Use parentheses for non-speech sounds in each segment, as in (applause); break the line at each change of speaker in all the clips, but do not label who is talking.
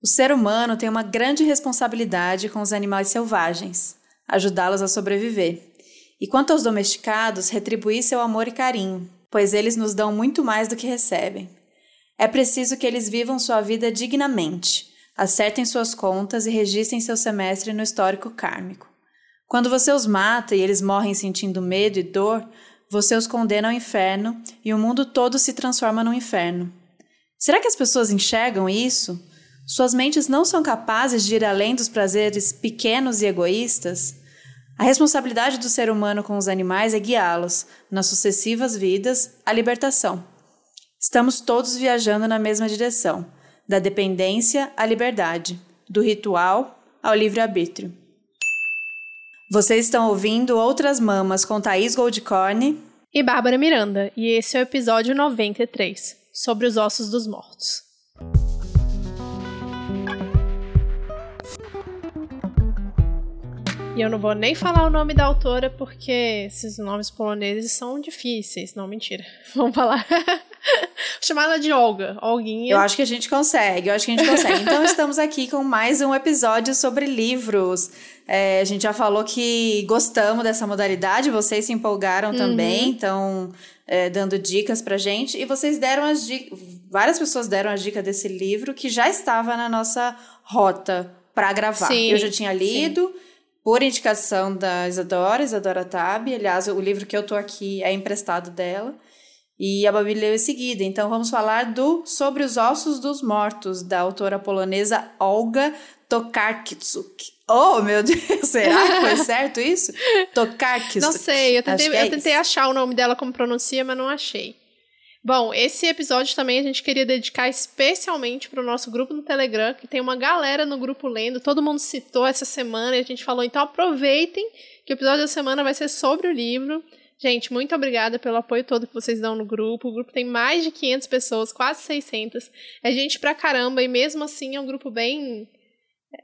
O ser humano tem uma grande responsabilidade com os animais selvagens, ajudá-los a sobreviver. E quanto aos domesticados, retribuir seu amor e carinho, pois eles nos dão muito mais do que recebem. É preciso que eles vivam sua vida dignamente, acertem suas contas e registrem seu semestre no histórico kármico. Quando você os mata e eles morrem sentindo medo e dor, você os condena ao inferno e o mundo todo se transforma num inferno. Será que as pessoas enxergam isso? Suas mentes não são capazes de ir além dos prazeres pequenos e egoístas? A responsabilidade do ser humano com os animais é guiá-los, nas sucessivas vidas, à libertação. Estamos todos viajando na mesma direção, da dependência à liberdade, do ritual ao livre-arbítrio. Vocês estão ouvindo Outras Mamas com Thaís Goldcorn
e Bárbara Miranda, e esse é o episódio 93, sobre os ossos dos mortos. E eu não vou nem falar o nome da autora porque esses nomes poloneses são difíceis. Não, mentira. (laughs) Vamos falar. Chamar ela de Olga, Olguinha.
Eu acho que a gente consegue, eu acho que a gente consegue. Então estamos aqui com mais um episódio sobre livros. É, a gente já falou que gostamos dessa modalidade, vocês se empolgaram uhum. também, então é, dando dicas pra gente. E vocês deram as dicas, várias pessoas deram a dica desse livro que já estava na nossa rota para gravar. Sim, eu já tinha lido. Sim por indicação da Isadora, Isadora Tabi. Aliás, o livro que eu tô aqui é emprestado dela. E a Babi leu em seguida. Então vamos falar do Sobre os Ossos dos Mortos, da autora polonesa Olga Tokarczuk. Oh, meu Deus, (laughs) será que foi certo isso? (laughs) Tokarczuk.
Não sei, eu tentei, é eu tentei achar o nome dela como pronuncia, mas não achei. Bom, esse episódio também a gente queria dedicar especialmente para o nosso grupo no Telegram, que tem uma galera no grupo lendo, todo mundo citou essa semana e a gente falou, então aproveitem que o episódio da semana vai ser sobre o livro. Gente, muito obrigada pelo apoio todo que vocês dão no grupo. O grupo tem mais de 500 pessoas, quase 600. É gente pra caramba e mesmo assim é um grupo bem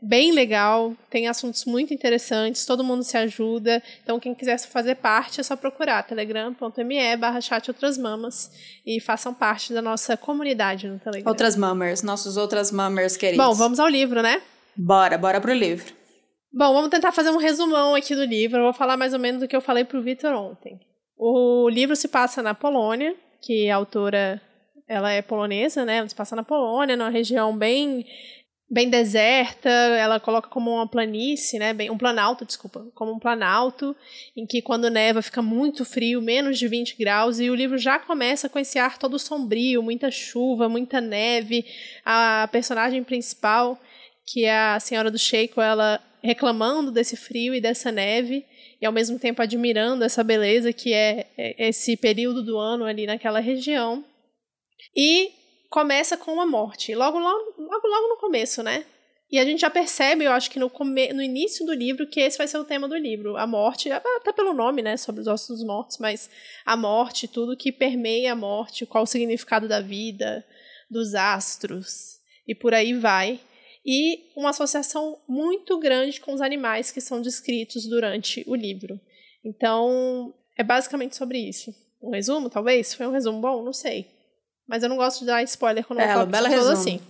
bem legal, tem assuntos muito interessantes, todo mundo se ajuda. Então, quem quiser fazer parte, é só procurar telegram.me barra chat outras mamas e façam parte da nossa comunidade no Telegram.
Outras mamers, nossos outras mamers queridos.
Bom, vamos ao livro, né?
Bora, bora pro livro.
Bom, vamos tentar fazer um resumão aqui do livro. Eu vou falar mais ou menos do que eu falei pro Vitor ontem. O livro se passa na Polônia, que a autora ela é polonesa, né? Ela se passa na Polônia, numa região bem bem deserta, ela coloca como uma planície, né, bem, um planalto, desculpa, como um planalto, em que quando neva fica muito frio, menos de 20 graus, e o livro já começa com esse ar todo sombrio, muita chuva, muita neve. A personagem principal, que é a senhora do Sheiko, ela reclamando desse frio e dessa neve, e ao mesmo tempo admirando essa beleza que é, é esse período do ano ali naquela região. E começa com a morte. Logo, logo, logo, logo no começo, né? E a gente já percebe, eu acho que no, come... no início do livro, que esse vai ser o tema do livro. A morte, até pelo nome, né? Sobre os ossos dos mortos, mas a morte, tudo que permeia a morte, qual o significado da vida, dos astros, e por aí vai. E uma associação muito grande com os animais que são descritos durante o livro. Então, é basicamente sobre isso. Um resumo, talvez? Foi um resumo bom? Não sei. Mas eu não gosto de dar spoiler quando eu falo bela assim.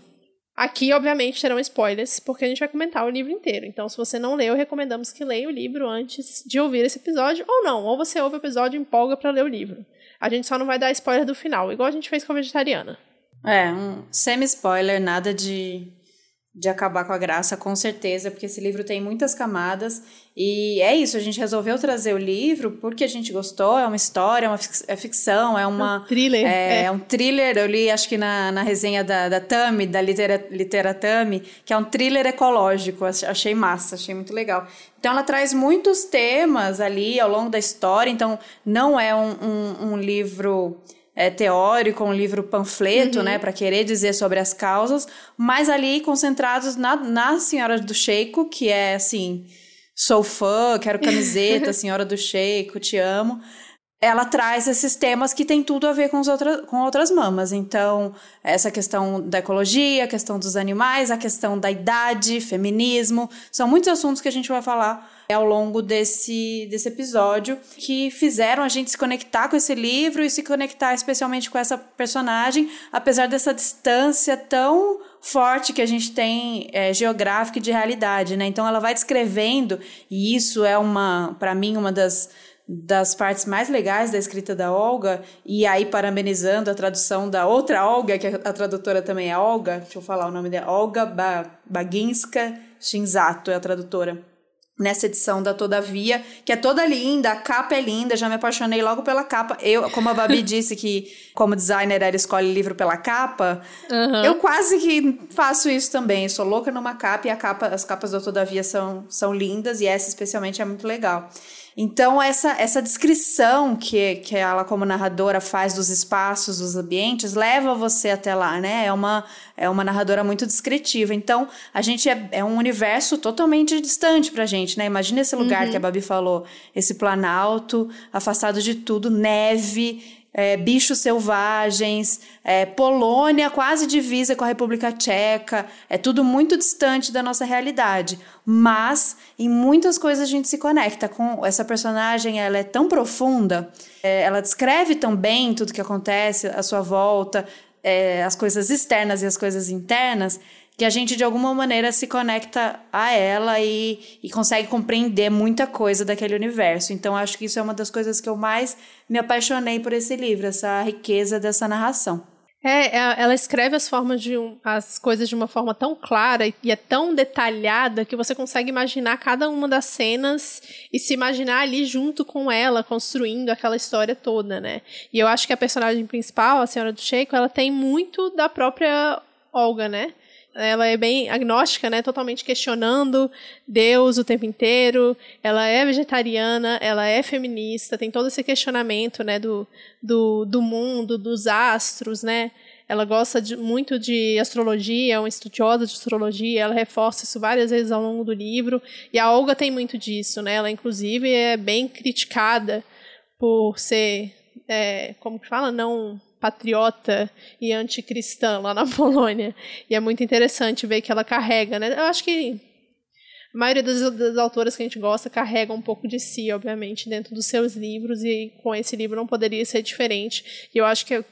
Aqui, obviamente, terão spoilers, porque a gente vai comentar o livro inteiro. Então, se você não leu, recomendamos que leia o livro antes de ouvir esse episódio, ou não. Ou você ouve o episódio e empolga para ler o livro. A gente só não vai dar spoiler do final, igual a gente fez com a vegetariana.
É, um semi-spoiler, nada de de acabar com a graça, com certeza, porque esse livro tem muitas camadas. E é isso, a gente resolveu trazer o livro porque a gente gostou. É uma história, é uma é ficção, é uma.
Um thriller.
É, é, é, um thriller. Eu li, acho que na, na resenha da, da Tami, da Litera, Literatami, que é um thriller ecológico. Achei massa, achei muito legal. Então, ela traz muitos temas ali ao longo da história. Então, não é um, um, um livro é, teórico, um livro panfleto, uhum. né, para querer dizer sobre as causas, mas ali concentrados na, na Senhora do Sheiko, que é assim, sou fã, quero camiseta, (laughs) Senhora do Sheiko, te amo. ela traz esses temas que tem tudo a ver com, os outra, com outras mamas. Então, essa questão da ecologia, a questão dos animais, a questão da idade, feminismo, são muitos assuntos que a gente vai falar ao longo desse, desse episódio que fizeram a gente se conectar com esse livro e se conectar especialmente com essa personagem, apesar dessa distância tão forte que a gente tem é, geográfica e de realidade, né? Então ela vai descrevendo e isso é uma, para mim, uma das das partes mais legais da escrita da Olga, e aí parabenizando a tradução da outra Olga, que a tradutora também é Olga, deixa eu falar o nome dela, Olga Baginska Shinzato é a tradutora. Nessa edição da Todavia, que é toda linda, a capa é linda, já me apaixonei logo pela capa. Eu, como a Babi (laughs) disse que, como designer, ela escolhe livro pela capa, uhum. eu quase que faço isso também. Eu sou louca numa capa e a capa, as capas da Todavia são, são lindas e essa especialmente é muito legal. Então, essa, essa descrição que, que ela, como narradora, faz dos espaços, dos ambientes, leva você até lá, né? É uma, é uma narradora muito descritiva. Então, a gente é, é um universo totalmente distante pra gente, né? Imagina esse lugar uhum. que a Babi falou, esse planalto, afastado de tudo, neve é, bichos selvagens, é, Polônia quase divisa com a República Tcheca, é tudo muito distante da nossa realidade. Mas em muitas coisas a gente se conecta com essa personagem, ela é tão profunda, é, ela descreve tão bem tudo que acontece à sua volta, é, as coisas externas e as coisas internas, que a gente de alguma maneira se conecta a ela e, e consegue compreender muita coisa daquele universo. Então acho que isso é uma das coisas que eu mais me apaixonei por esse livro, essa riqueza dessa narração.
É, é ela escreve as formas de um, as coisas de uma forma tão clara e é tão detalhada que você consegue imaginar cada uma das cenas e se imaginar ali junto com ela, construindo aquela história toda, né? E eu acho que a personagem principal, a senhora do Sheiko, ela tem muito da própria Olga, né? Ela é bem agnóstica, né? Totalmente questionando Deus o tempo inteiro. Ela é vegetariana, ela é feminista, tem todo esse questionamento, né? Do, do, do mundo, dos astros, né? Ela gosta de, muito de astrologia, é uma estudiosa de astrologia, ela reforça isso várias vezes ao longo do livro. E a Olga tem muito disso, né? Ela, inclusive, é bem criticada por ser, é, como que fala? Não patriota e anticristã lá na (laughs) Polônia. E é muito interessante ver que ela carrega, né? Eu acho que a maioria das, das autoras que a gente gosta carrega um pouco de si, obviamente, dentro dos seus livros, e com esse livro não poderia ser diferente. E eu acho que é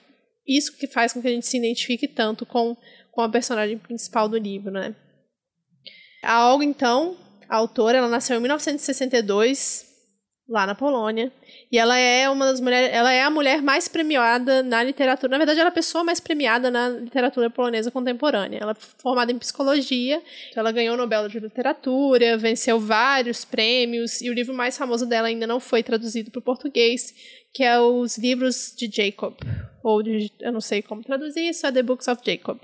isso que faz com que a gente se identifique tanto com, com a personagem principal do livro, né? A Olga, então, a autora, ela nasceu em 1962, lá na Polônia. E ela é uma das mulheres, ela é a mulher mais premiada na literatura. Na verdade, ela é a pessoa mais premiada na literatura polonesa contemporânea. Ela é formada em psicologia, ela ganhou o Nobel de Literatura, venceu vários prêmios, e o livro mais famoso dela ainda não foi traduzido para o português, que é os livros de Jacob, ou de, eu não sei como traduzir isso, é The Books of Jacob.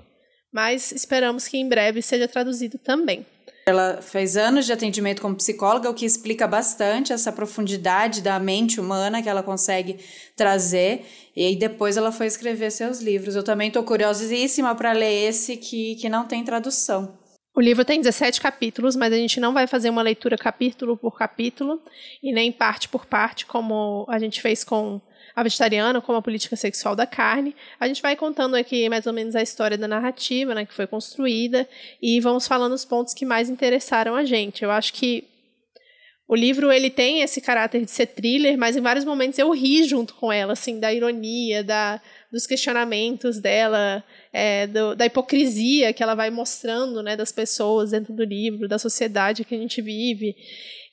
Mas esperamos que em breve seja traduzido também.
Ela fez anos de atendimento como psicóloga, o que explica bastante essa profundidade da mente humana que ela consegue trazer. E aí depois ela foi escrever seus livros. Eu também estou curiosíssima para ler esse que, que não tem tradução.
O livro tem 17 capítulos, mas a gente não vai fazer uma leitura capítulo por capítulo e nem parte por parte, como a gente fez com a vegetariana como a política sexual da carne. A gente vai contando aqui mais ou menos a história da narrativa, né, que foi construída, e vamos falando os pontos que mais interessaram a gente. Eu acho que o livro ele tem esse caráter de ser thriller, mas em vários momentos eu ri junto com ela, assim, da ironia, da, dos questionamentos dela, é, do, da hipocrisia que ela vai mostrando, né, das pessoas dentro do livro, da sociedade que a gente vive.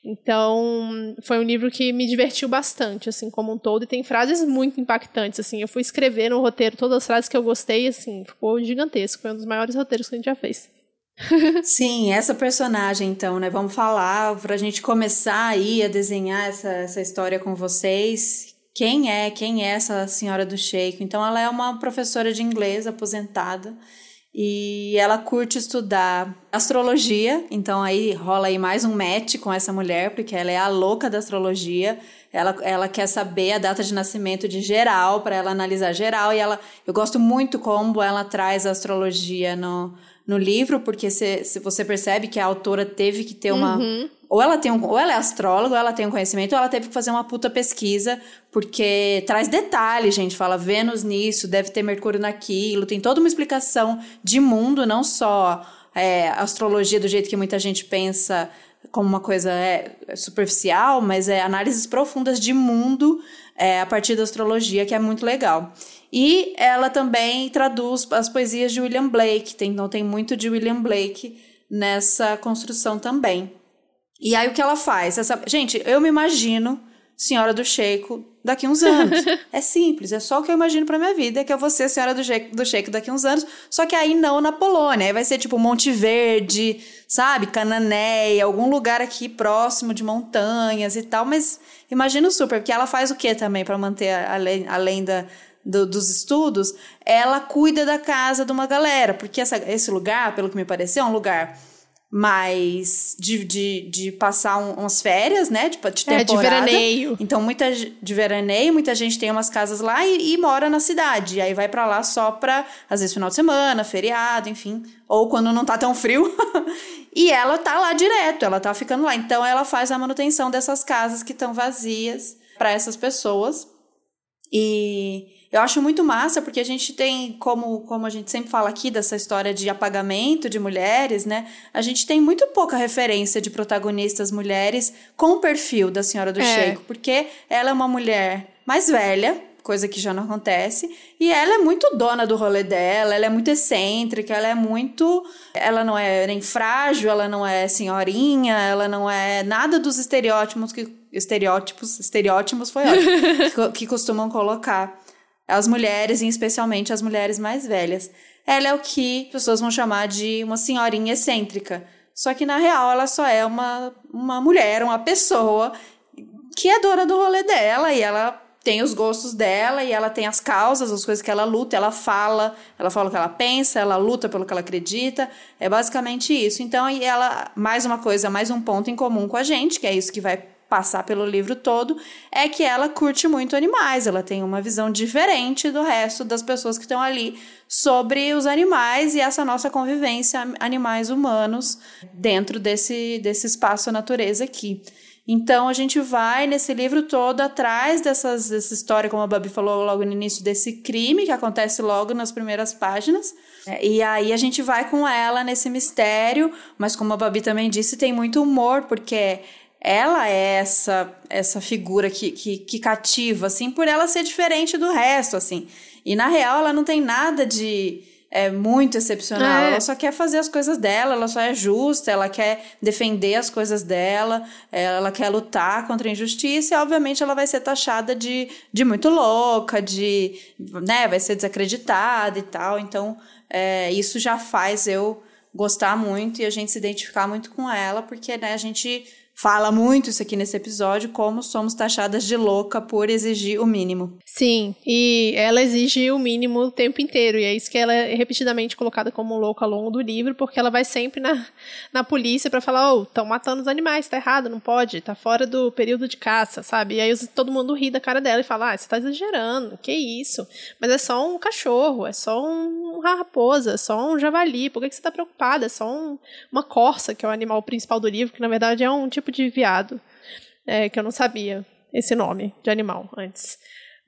Então, foi um livro que me divertiu bastante, assim, como um todo, e tem frases muito impactantes, assim, eu fui escrever no roteiro todas as frases que eu gostei, assim, ficou gigantesco, foi um dos maiores roteiros que a gente já fez. (laughs)
Sim, essa personagem, então, né, vamos falar, pra gente começar aí a desenhar essa, essa história com vocês, quem é, quem é essa senhora do Sheik? Então, ela é uma professora de inglês aposentada, e ela curte estudar astrologia, então aí rola aí mais um match com essa mulher, porque ela é a louca da astrologia. Ela, ela quer saber a data de nascimento de geral, para ela analisar geral. E ela, eu gosto muito como ela traz a astrologia no, no livro, porque se, se você percebe que a autora teve que ter uma. Uhum. Ou ela tem um, ou ela é astróloga, ou ela tem um conhecimento, ou ela teve que fazer uma puta pesquisa, porque traz detalhes, gente. Fala Vênus nisso, deve ter Mercúrio naquilo, tem toda uma explicação de mundo, não só é, astrologia do jeito que muita gente pensa como uma coisa é, superficial, mas é análises profundas de mundo é, a partir da astrologia, que é muito legal. E ela também traduz as poesias de William Blake, tem, então tem muito de William Blake nessa construção também. E aí o que ela faz? Essa, gente, eu me imagino Senhora do Sheiko daqui uns anos. (laughs) é simples, é só o que eu imagino pra minha vida, que eu vou ser Senhora do Sheiko, do Sheiko daqui uns anos, só que aí não na Polônia, aí vai ser tipo Monte Verde, sabe, Cananéia, algum lugar aqui próximo de montanhas e tal, mas imagino super, porque ela faz o que também para manter além, além da, do, dos estudos, ela cuida da casa de uma galera, porque essa, esse lugar, pelo que me pareceu, é um lugar mais de, de, de passar um, umas férias, né? Tipo, de temporada. É, de veraneio. Então, muita de veraneio, muita gente tem umas casas lá e, e mora na cidade. E aí vai para lá só pra, às vezes, final de semana, feriado, enfim. Ou quando não tá tão frio. (laughs) e ela tá lá direto, ela tá ficando lá. Então, ela faz a manutenção dessas casas que estão vazias para essas pessoas. E eu acho muito massa porque a gente tem, como, como a gente sempre fala aqui dessa história de apagamento de mulheres, né? A gente tem muito pouca referência de protagonistas mulheres com o perfil da Senhora do é. Sheiko, porque ela é uma mulher mais velha, coisa que já não acontece. E ela é muito dona do rolê dela, ela é muito excêntrica, ela é muito. Ela não é nem frágil, ela não é senhorinha, ela não é nada dos estereótipos que. Estereótipos, estereótipos foi ótimo, (laughs) que, que costumam colocar as mulheres, e especialmente as mulheres mais velhas. Ela é o que as pessoas vão chamar de uma senhorinha excêntrica. Só que na real ela só é uma, uma mulher, uma pessoa que é dona do rolê dela e ela tem os gostos dela e ela tem as causas, as coisas que ela luta, ela fala, ela fala o que ela pensa, ela luta pelo que ela acredita. É basicamente isso. Então, e ela, mais uma coisa, mais um ponto em comum com a gente, que é isso que vai passar pelo livro todo, é que ela curte muito animais, ela tem uma visão diferente do resto das pessoas que estão ali sobre os animais e essa nossa convivência animais humanos dentro desse, desse espaço natureza aqui. Então a gente vai nesse livro todo atrás dessas, dessa história, como a Babi falou logo no início, desse crime que acontece logo nas primeiras páginas. E aí a gente vai com ela nesse mistério, mas como a Babi também disse, tem muito humor, porque ela é essa essa figura que, que, que, cativa, assim, por ela ser diferente do resto, assim. E na real ela não tem nada de é, muito excepcional. É. Ela só quer fazer as coisas dela, ela só é justa, ela quer defender as coisas dela, ela quer lutar contra a injustiça e, obviamente, ela vai ser taxada de, de muito louca, de. né, vai ser desacreditada e tal. Então, é, isso já faz eu gostar muito e a gente se identificar muito com ela, porque né, a gente fala muito isso aqui nesse episódio, como somos taxadas de louca por exigir o mínimo.
Sim, e ela exige o mínimo o tempo inteiro, e é isso que ela é repetidamente colocada como louca ao longo do livro, porque ela vai sempre na, na polícia para falar, oh, estão matando os animais, tá errado, não pode, tá fora do período de caça, sabe? E aí todo mundo ri da cara dela e fala, ah, você tá exagerando, que isso? Mas é só um cachorro, é só um, raposa, é só um javali, por que, que você tá preocupada? É só um, uma corça, que é o animal principal do livro, que na verdade é um tipo tipo de viado, é, que eu não sabia esse nome de animal antes.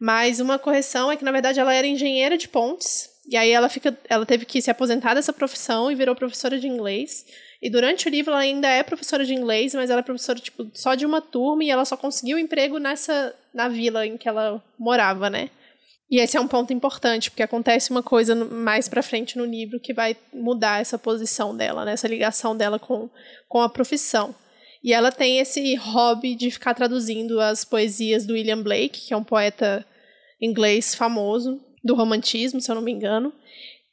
Mas uma correção é que, na verdade, ela era engenheira de pontes, e aí ela, fica, ela teve que se aposentar dessa profissão e virou professora de inglês. E durante o livro ela ainda é professora de inglês, mas ela é professora tipo, só de uma turma e ela só conseguiu emprego nessa na vila em que ela morava, né? E esse é um ponto importante, porque acontece uma coisa mais para frente no livro que vai mudar essa posição dela, né? essa ligação dela com, com a profissão. E ela tem esse hobby de ficar traduzindo as poesias do William Blake, que é um poeta inglês famoso do romantismo, se eu não me engano,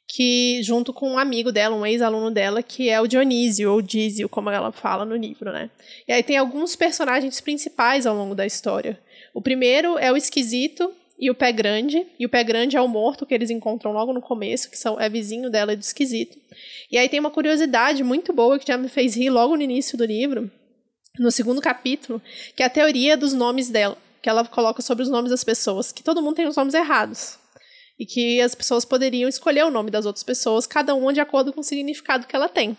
que junto com um amigo dela, um ex-aluno dela, que é o Dionísio, ou Dísio, como ela fala no livro, né? E aí tem alguns personagens principais ao longo da história. O primeiro é o Esquisito e o Pé Grande, e o Pé Grande é o morto que eles encontram logo no começo, que são, é vizinho dela e do Esquisito. E aí tem uma curiosidade muito boa que já me fez rir logo no início do livro, no segundo capítulo, que é a teoria dos nomes dela, que ela coloca sobre os nomes das pessoas, que todo mundo tem os nomes errados. E que as pessoas poderiam escolher o nome das outras pessoas, cada uma de acordo com o significado que ela tem.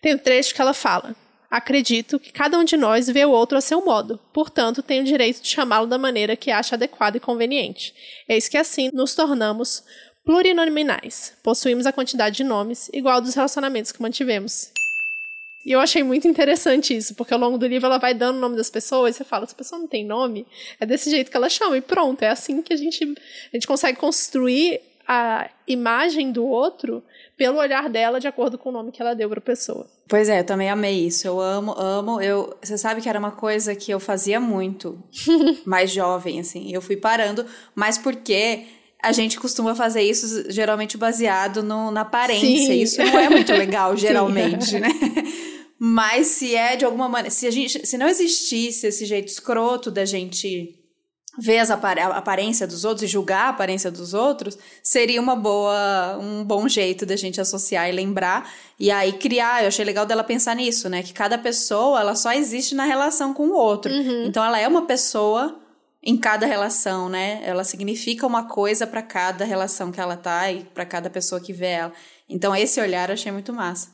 Tem um trecho que ela fala: Acredito que cada um de nós vê o outro a seu modo, portanto, tem o direito de chamá-lo da maneira que acha adequada e conveniente. Eis que assim nos tornamos plurinominais. Possuímos a quantidade de nomes igual dos relacionamentos que mantivemos. E eu achei muito interessante isso, porque ao longo do livro ela vai dando o nome das pessoas, e você fala, essa pessoa não tem nome, é desse jeito que ela chama, e pronto, é assim que a gente, a gente consegue construir a imagem do outro pelo olhar dela de acordo com o nome que ela deu para a pessoa.
Pois é, eu também amei isso. Eu amo, amo. Eu, você sabe que era uma coisa que eu fazia muito, (laughs) mais jovem, assim. Eu fui parando, mas porque a gente costuma fazer isso geralmente baseado no, na aparência. Sim. Isso não é muito legal, (laughs) geralmente, né? (laughs) Mas se é de alguma maneira, se a gente, se não existisse esse jeito escroto da gente ver as apar a aparência dos outros e julgar a aparência dos outros, seria uma boa, um bom jeito da gente associar e lembrar e aí criar. Eu achei legal dela pensar nisso, né? Que cada pessoa, ela só existe na relação com o outro. Uhum. Então ela é uma pessoa em cada relação, né? Ela significa uma coisa para cada relação que ela tá e para cada pessoa que vê ela. Então esse olhar eu achei muito massa.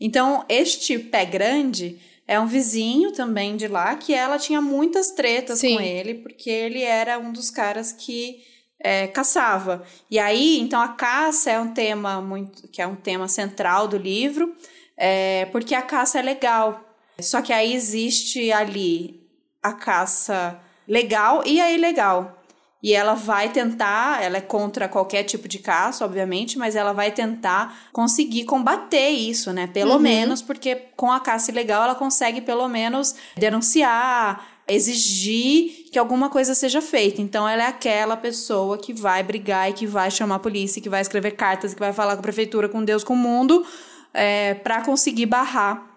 Então, este pé grande é um vizinho também de lá que ela tinha muitas tretas Sim. com ele, porque ele era um dos caras que é, caçava. E aí, então, a caça é um tema muito. que é um tema central do livro, é, porque a caça é legal. Só que aí existe ali a caça legal e a ilegal. E ela vai tentar, ela é contra qualquer tipo de caça, obviamente, mas ela vai tentar conseguir combater isso, né? Pelo uhum. menos, porque com a caça ilegal ela consegue pelo menos denunciar, exigir que alguma coisa seja feita. Então ela é aquela pessoa que vai brigar e que vai chamar a polícia, que vai escrever cartas, que vai falar com a prefeitura, com Deus, com o mundo, é, para conseguir barrar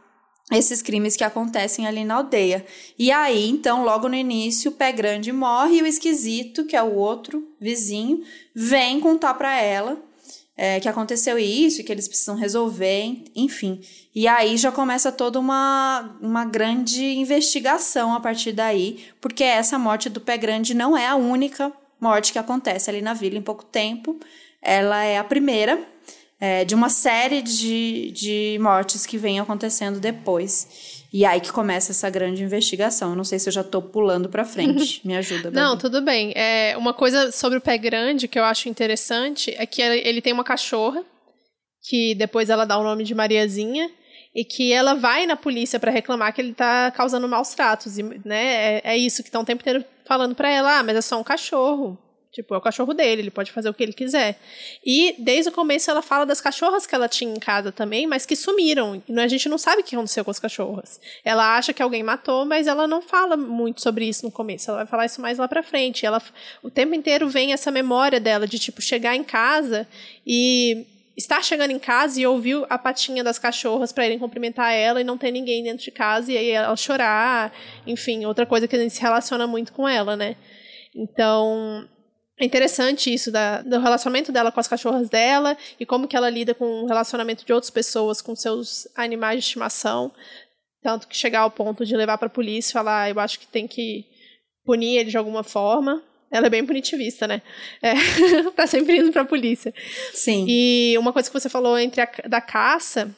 esses crimes que acontecem ali na aldeia. E aí, então, logo no início, o pé grande morre e o esquisito, que é o outro vizinho, vem contar para ela é, que aconteceu isso e que eles precisam resolver, enfim. E aí já começa toda uma, uma grande investigação a partir daí, porque essa morte do pé grande não é a única morte que acontece ali na vila em pouco tempo. Ela é a primeira é, de uma série de, de mortes que vem acontecendo depois. E aí que começa essa grande investigação. Eu não sei se eu já tô pulando para frente. (laughs) Me ajuda.
Não, tudo bem. É, uma coisa sobre o pé grande que eu acho interessante é que ele tem uma cachorra que depois ela dá o nome de Mariazinha e que ela vai na polícia para reclamar que ele tá causando maus tratos, e, né? É, é isso que estão o tempo inteiro falando para ela, ah, mas é só um cachorro. Tipo, é o cachorro dele, ele pode fazer o que ele quiser. E desde o começo ela fala das cachorras que ela tinha em casa também, mas que sumiram. E a gente não sabe o que aconteceu com as cachorras. Ela acha que alguém matou, mas ela não fala muito sobre isso no começo. Ela vai falar isso mais lá pra frente. Ela, o tempo inteiro vem essa memória dela de, tipo, chegar em casa e estar chegando em casa e ouvir a patinha das cachorras para irem cumprimentar ela e não ter ninguém dentro de casa e aí ela chorar, enfim, outra coisa que a gente se relaciona muito com ela, né? Então, é interessante isso da, do relacionamento dela com as cachorras dela e como que ela lida com o relacionamento de outras pessoas com seus animais de estimação. Tanto que chegar ao ponto de levar para a polícia e falar, ah, eu acho que tem que punir ele de alguma forma. Ela é bem punitivista, né? É, (laughs) tá sempre indo para a polícia.
Sim.
E uma coisa que você falou entre a, da caça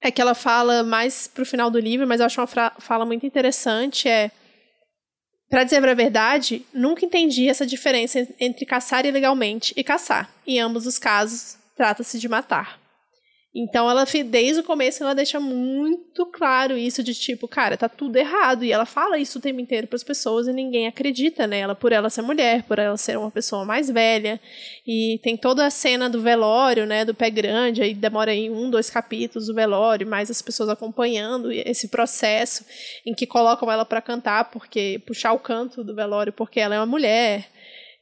é que ela fala mais pro final do livro, mas eu acho uma fala muito interessante, é para dizer a verdade, nunca entendi essa diferença entre caçar ilegalmente e caçar. Em ambos os casos, trata-se de matar. Então ela desde o começo ela deixa muito claro isso de tipo, cara, tá tudo errado e ela fala isso o tempo inteiro para as pessoas e ninguém acredita nela por ela ser mulher, por ela ser uma pessoa mais velha. E tem toda a cena do velório, né, do pé grande, aí demora aí um, dois capítulos do velório, mais as pessoas acompanhando esse processo em que colocam ela para cantar porque puxar o canto do velório porque ela é uma mulher.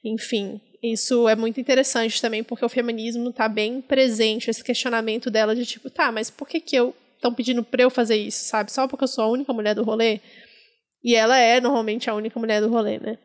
Enfim, isso é muito interessante também, porque o feminismo está bem presente, esse questionamento dela de tipo, tá, mas por que que eu estão pedindo para eu fazer isso, sabe? Só porque eu sou a única mulher do rolê? E ela é normalmente a única mulher do rolê, né?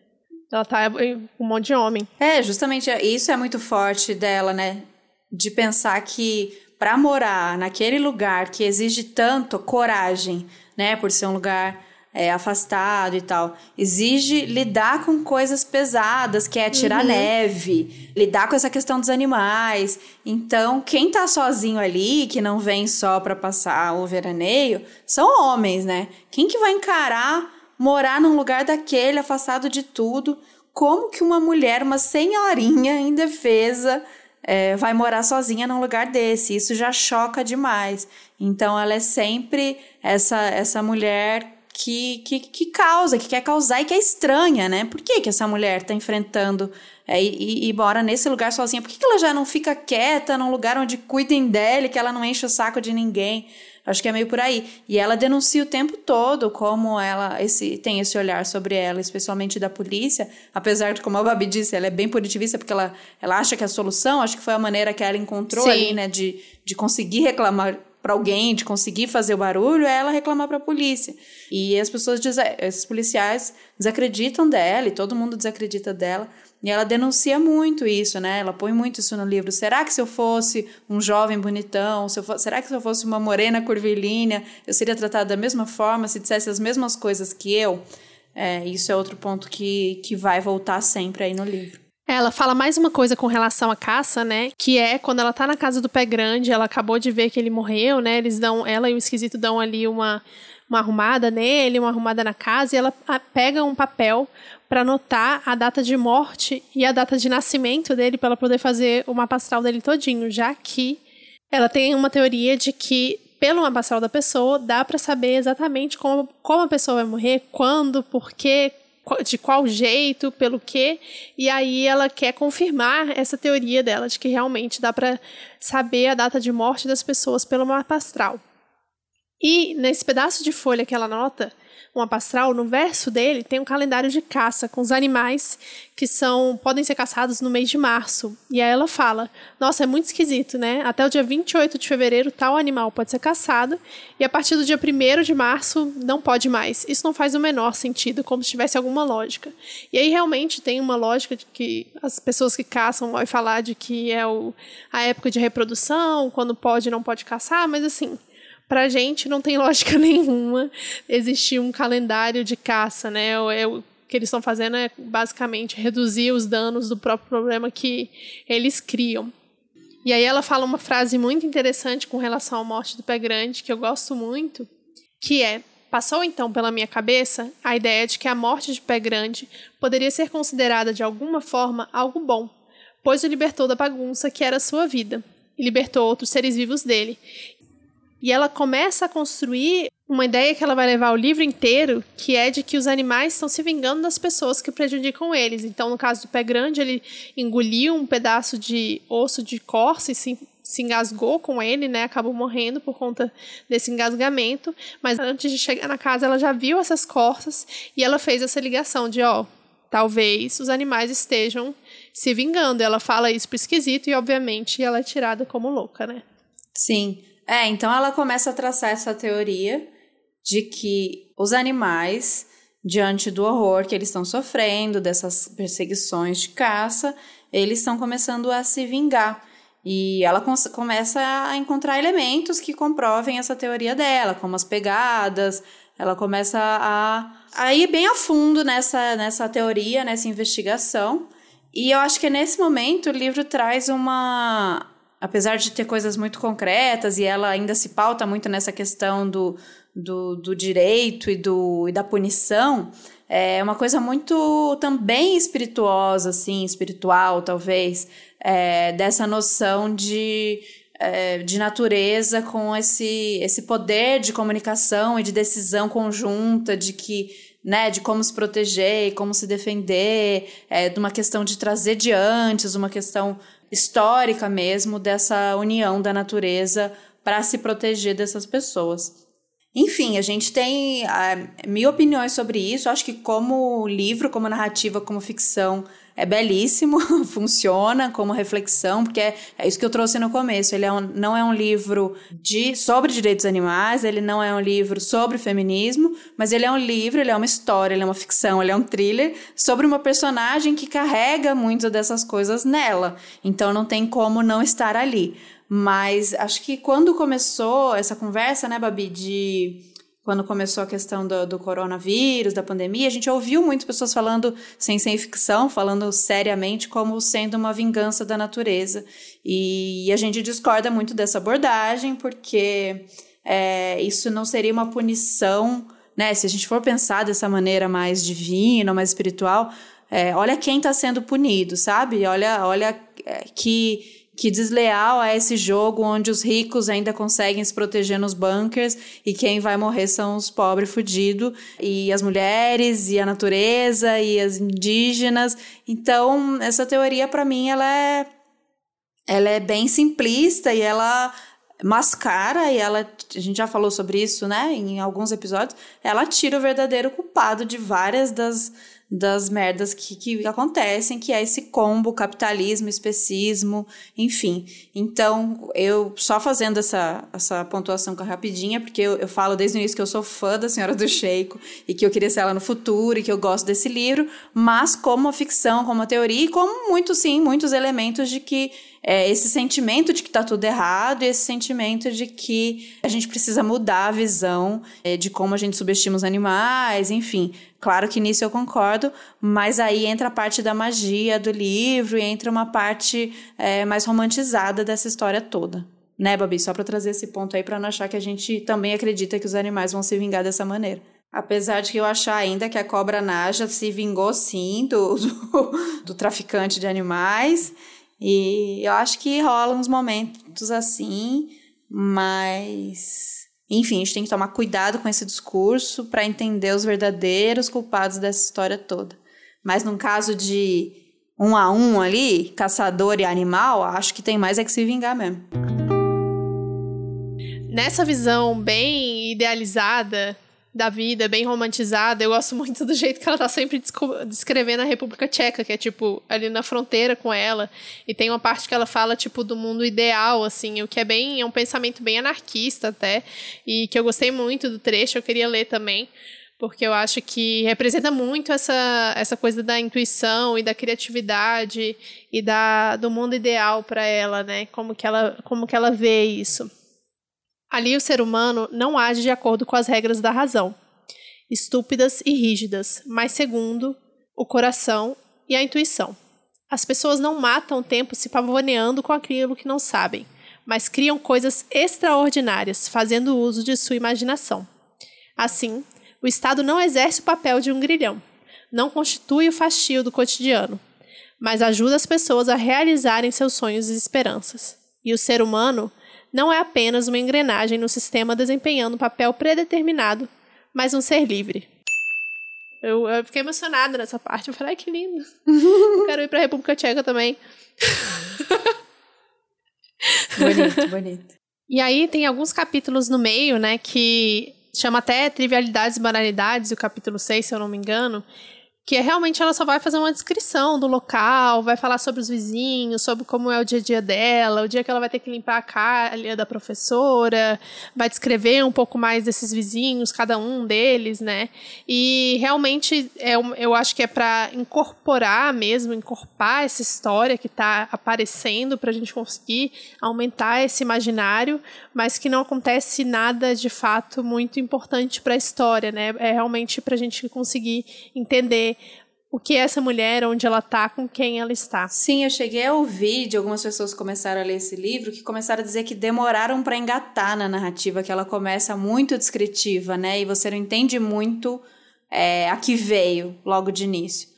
Ela tá com um monte de homem.
É, justamente isso é muito forte dela, né? De pensar que para morar naquele lugar que exige tanto coragem, né, por ser um lugar é, afastado e tal. Exige lidar com coisas pesadas, que é tirar uhum. neve, lidar com essa questão dos animais. Então, quem tá sozinho ali, que não vem só para passar o veraneio, são homens, né? Quem que vai encarar morar num lugar daquele, afastado de tudo? Como que uma mulher, uma senhorinha indefesa, é, vai morar sozinha num lugar desse? Isso já choca demais. Então, ela é sempre essa, essa mulher que, que, que causa, que quer causar e que é estranha, né? Por que, que essa mulher está enfrentando é, e, e, mora nesse lugar sozinha? Por que, que ela já não fica quieta num lugar onde cuidem dela e que ela não enche o saco de ninguém? Acho que é meio por aí. E ela denuncia o tempo todo como ela esse, tem esse olhar sobre ela, especialmente da polícia. Apesar de, como a Babi disse, ela é bem punitivista porque ela, ela acha que a solução, acho que foi a maneira que ela encontrou Sim. ali, né, de, de conseguir reclamar para alguém, de conseguir fazer o barulho, é ela reclamar para a polícia. E as pessoas, esses policiais desacreditam dela e todo mundo desacredita dela. E ela denuncia muito isso, né? Ela põe muito isso no livro. Será que se eu fosse um jovem bonitão, se for, será que se eu fosse uma morena curvilínea, eu seria tratada da mesma forma, se dissesse as mesmas coisas que eu? É, isso é outro ponto que, que vai voltar sempre aí no livro.
Ela fala mais uma coisa com relação à caça, né? Que é quando ela tá na casa do pé grande, ela acabou de ver que ele morreu, né? Eles dão, ela e o esquisito dão ali uma, uma arrumada nele, uma arrumada na casa, e ela pega um papel para anotar a data de morte e a data de nascimento dele para ela poder fazer o mapa astral dele todinho, já que ela tem uma teoria de que pelo mapa astral da pessoa dá para saber exatamente como, como a pessoa vai morrer, quando, por quê, de qual jeito, pelo quê, e aí ela quer confirmar essa teoria dela de que realmente dá para saber a data de morte das pessoas pelo mapa astral. E nesse pedaço de folha que ela anota, uma pastral, no verso dele tem um calendário de caça com os animais que são podem ser caçados no mês de março. E aí ela fala: "Nossa, é muito esquisito, né? Até o dia 28 de fevereiro tal animal pode ser caçado e a partir do dia 1 de março não pode mais". Isso não faz o menor sentido, como se tivesse alguma lógica. E aí realmente tem uma lógica de que as pessoas que caçam vão falar de que é o, a época de reprodução, quando pode não pode caçar, mas assim, Pra gente não tem lógica (laughs) nenhuma existir um calendário de caça, né? É, o que eles estão fazendo é basicamente reduzir os danos do próprio problema que eles criam. E aí ela fala uma frase muito interessante com relação à morte do pé grande, que eu gosto muito, que é: Passou então pela minha cabeça a ideia de que a morte de pé grande poderia ser considerada de alguma forma algo bom, pois o libertou da bagunça que era a sua vida e libertou outros seres vivos dele, e ela começa a construir uma ideia que ela vai levar o livro inteiro, que é de que os animais estão se vingando das pessoas que prejudicam eles. Então, no caso do pé grande, ele engoliu um pedaço de osso de corça e se, se engasgou com ele, né? Acabou morrendo por conta desse engasgamento. Mas antes de chegar na casa, ela já viu essas corças e ela fez essa ligação de, ó, talvez os animais estejam se vingando. Ela fala isso pro esquisito e, obviamente, ela é tirada como louca, né?
Sim. É, então ela começa a traçar essa teoria de que os animais, diante do horror que eles estão sofrendo, dessas perseguições de caça, eles estão começando a se vingar. E ela começa a encontrar elementos que comprovem essa teoria dela, como as pegadas. Ela começa a, a ir bem a fundo nessa, nessa teoria, nessa investigação. E eu acho que nesse momento o livro traz uma, apesar de ter coisas muito concretas e ela ainda se pauta muito nessa questão do, do, do direito e, do, e da punição, é uma coisa muito também espirituosa, assim, espiritual, talvez, é, dessa noção de, é, de natureza com esse, esse poder de comunicação e de decisão conjunta, de que né, de como se proteger, como se defender, é, de uma questão de trazer de antes, uma questão histórica mesmo dessa união da natureza para se proteger dessas pessoas. Enfim, a gente tem uh, mil opiniões sobre isso. Acho que como livro, como narrativa, como ficção, é belíssimo, (laughs) funciona como reflexão, porque é, é, isso que eu trouxe no começo. Ele é um, não é um livro de, sobre direitos animais, ele não é um livro sobre feminismo, mas ele é um livro, ele é uma história, ele é uma ficção, ele é um thriller sobre uma personagem que carrega muitas dessas coisas nela. Então não tem como não estar ali. Mas acho que quando começou essa conversa, né, Babi, de quando começou a questão do, do, coronavírus, da pandemia, a gente ouviu muitas pessoas falando, sem sem ficção, falando seriamente como sendo uma vingança da natureza. E, a gente discorda muito dessa abordagem, porque é, isso não seria uma punição, né? Se a gente for pensar dessa maneira mais divina, mais espiritual, é, olha quem está sendo punido, sabe? Olha, olha é, que que desleal a esse jogo onde os ricos ainda conseguem se proteger nos bunkers e quem vai morrer são os pobres fudidos e as mulheres e a natureza e as indígenas. Então, essa teoria para mim ela é ela é bem simplista e ela mascara e ela a gente já falou sobre isso, né, em alguns episódios, ela tira o verdadeiro culpado de várias das das merdas que, que acontecem, que é esse combo capitalismo, especismo, enfim. Então, eu só fazendo essa, essa pontuação rapidinha, porque eu, eu falo desde o início que eu sou fã da Senhora do Sheiko e que eu queria ser ela no futuro e que eu gosto desse livro, mas como uma ficção, como uma teoria e como muito, sim, muitos elementos de que é, esse sentimento de que está tudo errado e esse sentimento de que a gente precisa mudar a visão é, de como a gente subestima os animais, enfim. Claro que nisso eu concordo, mas aí entra a parte da magia do livro e entra uma parte é, mais romantizada dessa história toda. Né, Babi? Só para trazer esse ponto aí para não achar que a gente também acredita que os animais vão se vingar dessa maneira. Apesar de que eu achar ainda que a cobra Naja se vingou sim do, do, do traficante de animais. E eu acho que rola uns momentos assim, mas enfim, a gente tem que tomar cuidado com esse discurso para entender os verdadeiros culpados dessa história toda. Mas num caso de um a um ali, caçador e animal, acho que tem mais é que se vingar mesmo.
Nessa visão bem idealizada da vida, bem romantizada. Eu gosto muito do jeito que ela tá sempre descrevendo a República Tcheca, que é tipo ali na fronteira com ela. E tem uma parte que ela fala tipo do mundo ideal, assim, o que é bem é um pensamento bem anarquista até, e que eu gostei muito do trecho, eu queria ler também. Porque eu acho que representa muito essa, essa coisa da intuição e da criatividade e da, do mundo ideal para ela, né? Como que ela, como que ela vê isso. Ali o ser humano não age de acordo com as regras da razão, estúpidas e rígidas, mas segundo o coração e a intuição. As pessoas não matam o tempo se pavoneando com aquilo que não sabem, mas criam coisas extraordinárias, fazendo uso de sua imaginação. Assim, o Estado não exerce o papel de um grilhão, não constitui o fastio do cotidiano, mas ajuda as pessoas a realizarem seus sonhos e esperanças. E o ser humano não é apenas uma engrenagem no sistema desempenhando um papel predeterminado, mas um ser livre. Eu, eu fiquei emocionada nessa parte. Eu falei, ai, que lindo. eu quero ir para a República Tcheca também.
bonito, bonito.
E aí tem alguns capítulos no meio, né, que chama até Trivialidades e Banalidades, o capítulo 6, se eu não me engano, que é, realmente ela só vai fazer uma descrição do local, vai falar sobre os vizinhos, sobre como é o dia a dia dela, o dia que ela vai ter que limpar a calha da professora, vai descrever um pouco mais desses vizinhos, cada um deles, né? E realmente é, eu acho que é para incorporar mesmo, incorporar essa história que está aparecendo para a gente conseguir aumentar esse imaginário, mas que não acontece nada de fato muito importante para a história, né? É realmente para a gente conseguir entender o que é essa mulher, onde ela está, com quem ela está.
Sim, eu cheguei a ouvir de algumas pessoas que começaram a ler esse livro que começaram a dizer que demoraram para engatar na narrativa, que ela começa muito descritiva, né? E você não entende muito é, a que veio logo de início.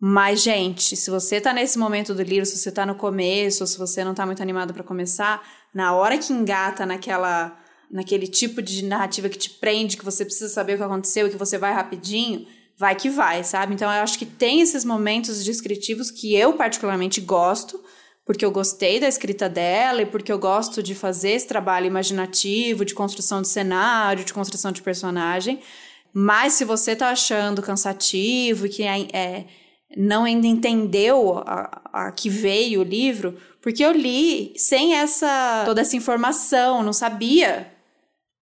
Mas, gente, se você está nesse momento do livro, se você está no começo, ou se você não está muito animado para começar, na hora que engata naquela naquele tipo de narrativa que te prende, que você precisa saber o que aconteceu e que você vai rapidinho, vai que vai, sabe? Então eu acho que tem esses momentos descritivos que eu particularmente gosto, porque eu gostei da escrita dela e porque eu gosto de fazer esse trabalho imaginativo, de construção de cenário, de construção de personagem. Mas se você tá achando cansativo e que é, é não ainda entendeu a, a que veio o livro, porque eu li sem essa toda essa informação, não sabia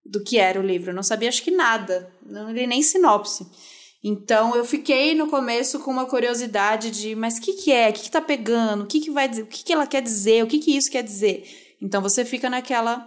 do que era o livro, não sabia acho que nada, não li nem sinopse. Então eu fiquei no começo com uma curiosidade de, mas o que, que é? O que, que tá pegando? O que, que vai dizer? O que, que ela quer dizer? O que, que isso quer dizer? Então você fica naquela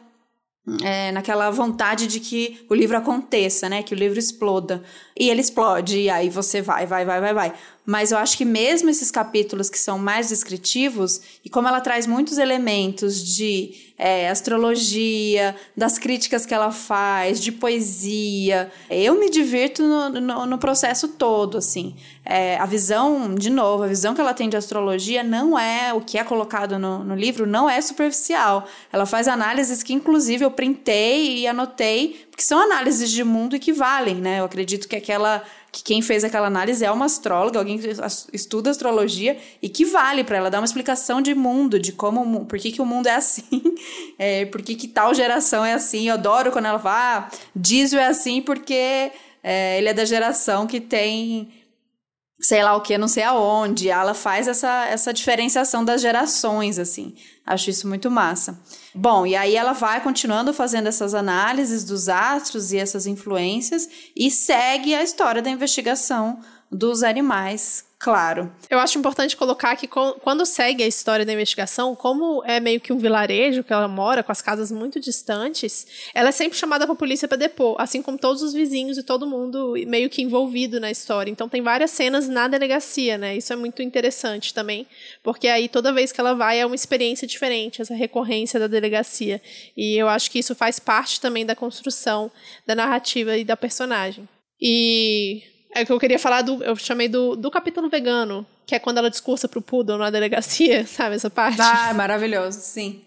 é, naquela vontade de que o livro aconteça, né? Que o livro exploda. E ele explode, e aí você vai, vai, vai, vai, vai. Mas eu acho que mesmo esses capítulos que são mais descritivos, e como ela traz muitos elementos de é, astrologia, das críticas que ela faz, de poesia, eu me divirto no, no, no processo todo, assim. É, a visão, de novo, a visão que ela tem de astrologia não é o que é colocado no, no livro, não é superficial. Ela faz análises que, inclusive, eu printei e anotei, porque são análises de mundo e que valem, né? Eu acredito que aquela que quem fez aquela análise é uma astróloga, alguém que estuda astrologia e que vale para ela dar uma explicação de mundo, de como, por que, que o mundo é assim, (laughs) é, por que, que tal geração é assim. Eu adoro quando ela fala, ah, Dízio é assim porque é, ele é da geração que tem sei lá o que, não sei aonde. Ela faz essa, essa diferenciação das gerações, assim. Acho isso muito massa. Bom, e aí ela vai continuando fazendo essas análises dos astros e essas influências e segue a história da investigação dos animais claro.
Eu acho importante colocar que quando segue a história da investigação, como é meio que um vilarejo que ela mora, com as casas muito distantes, ela é sempre chamada pra polícia para depor, assim como todos os vizinhos e todo mundo meio que envolvido na história. Então tem várias cenas na delegacia, né? Isso é muito interessante também, porque aí toda vez que ela vai é uma experiência diferente, essa recorrência da delegacia. E eu acho que isso faz parte também da construção da narrativa e da personagem. E é que eu queria falar do. Eu chamei do, do capítulo vegano, que é quando ela discursa pro Poodle na delegacia, (laughs) sabe essa parte?
Ah, é maravilhoso, sim.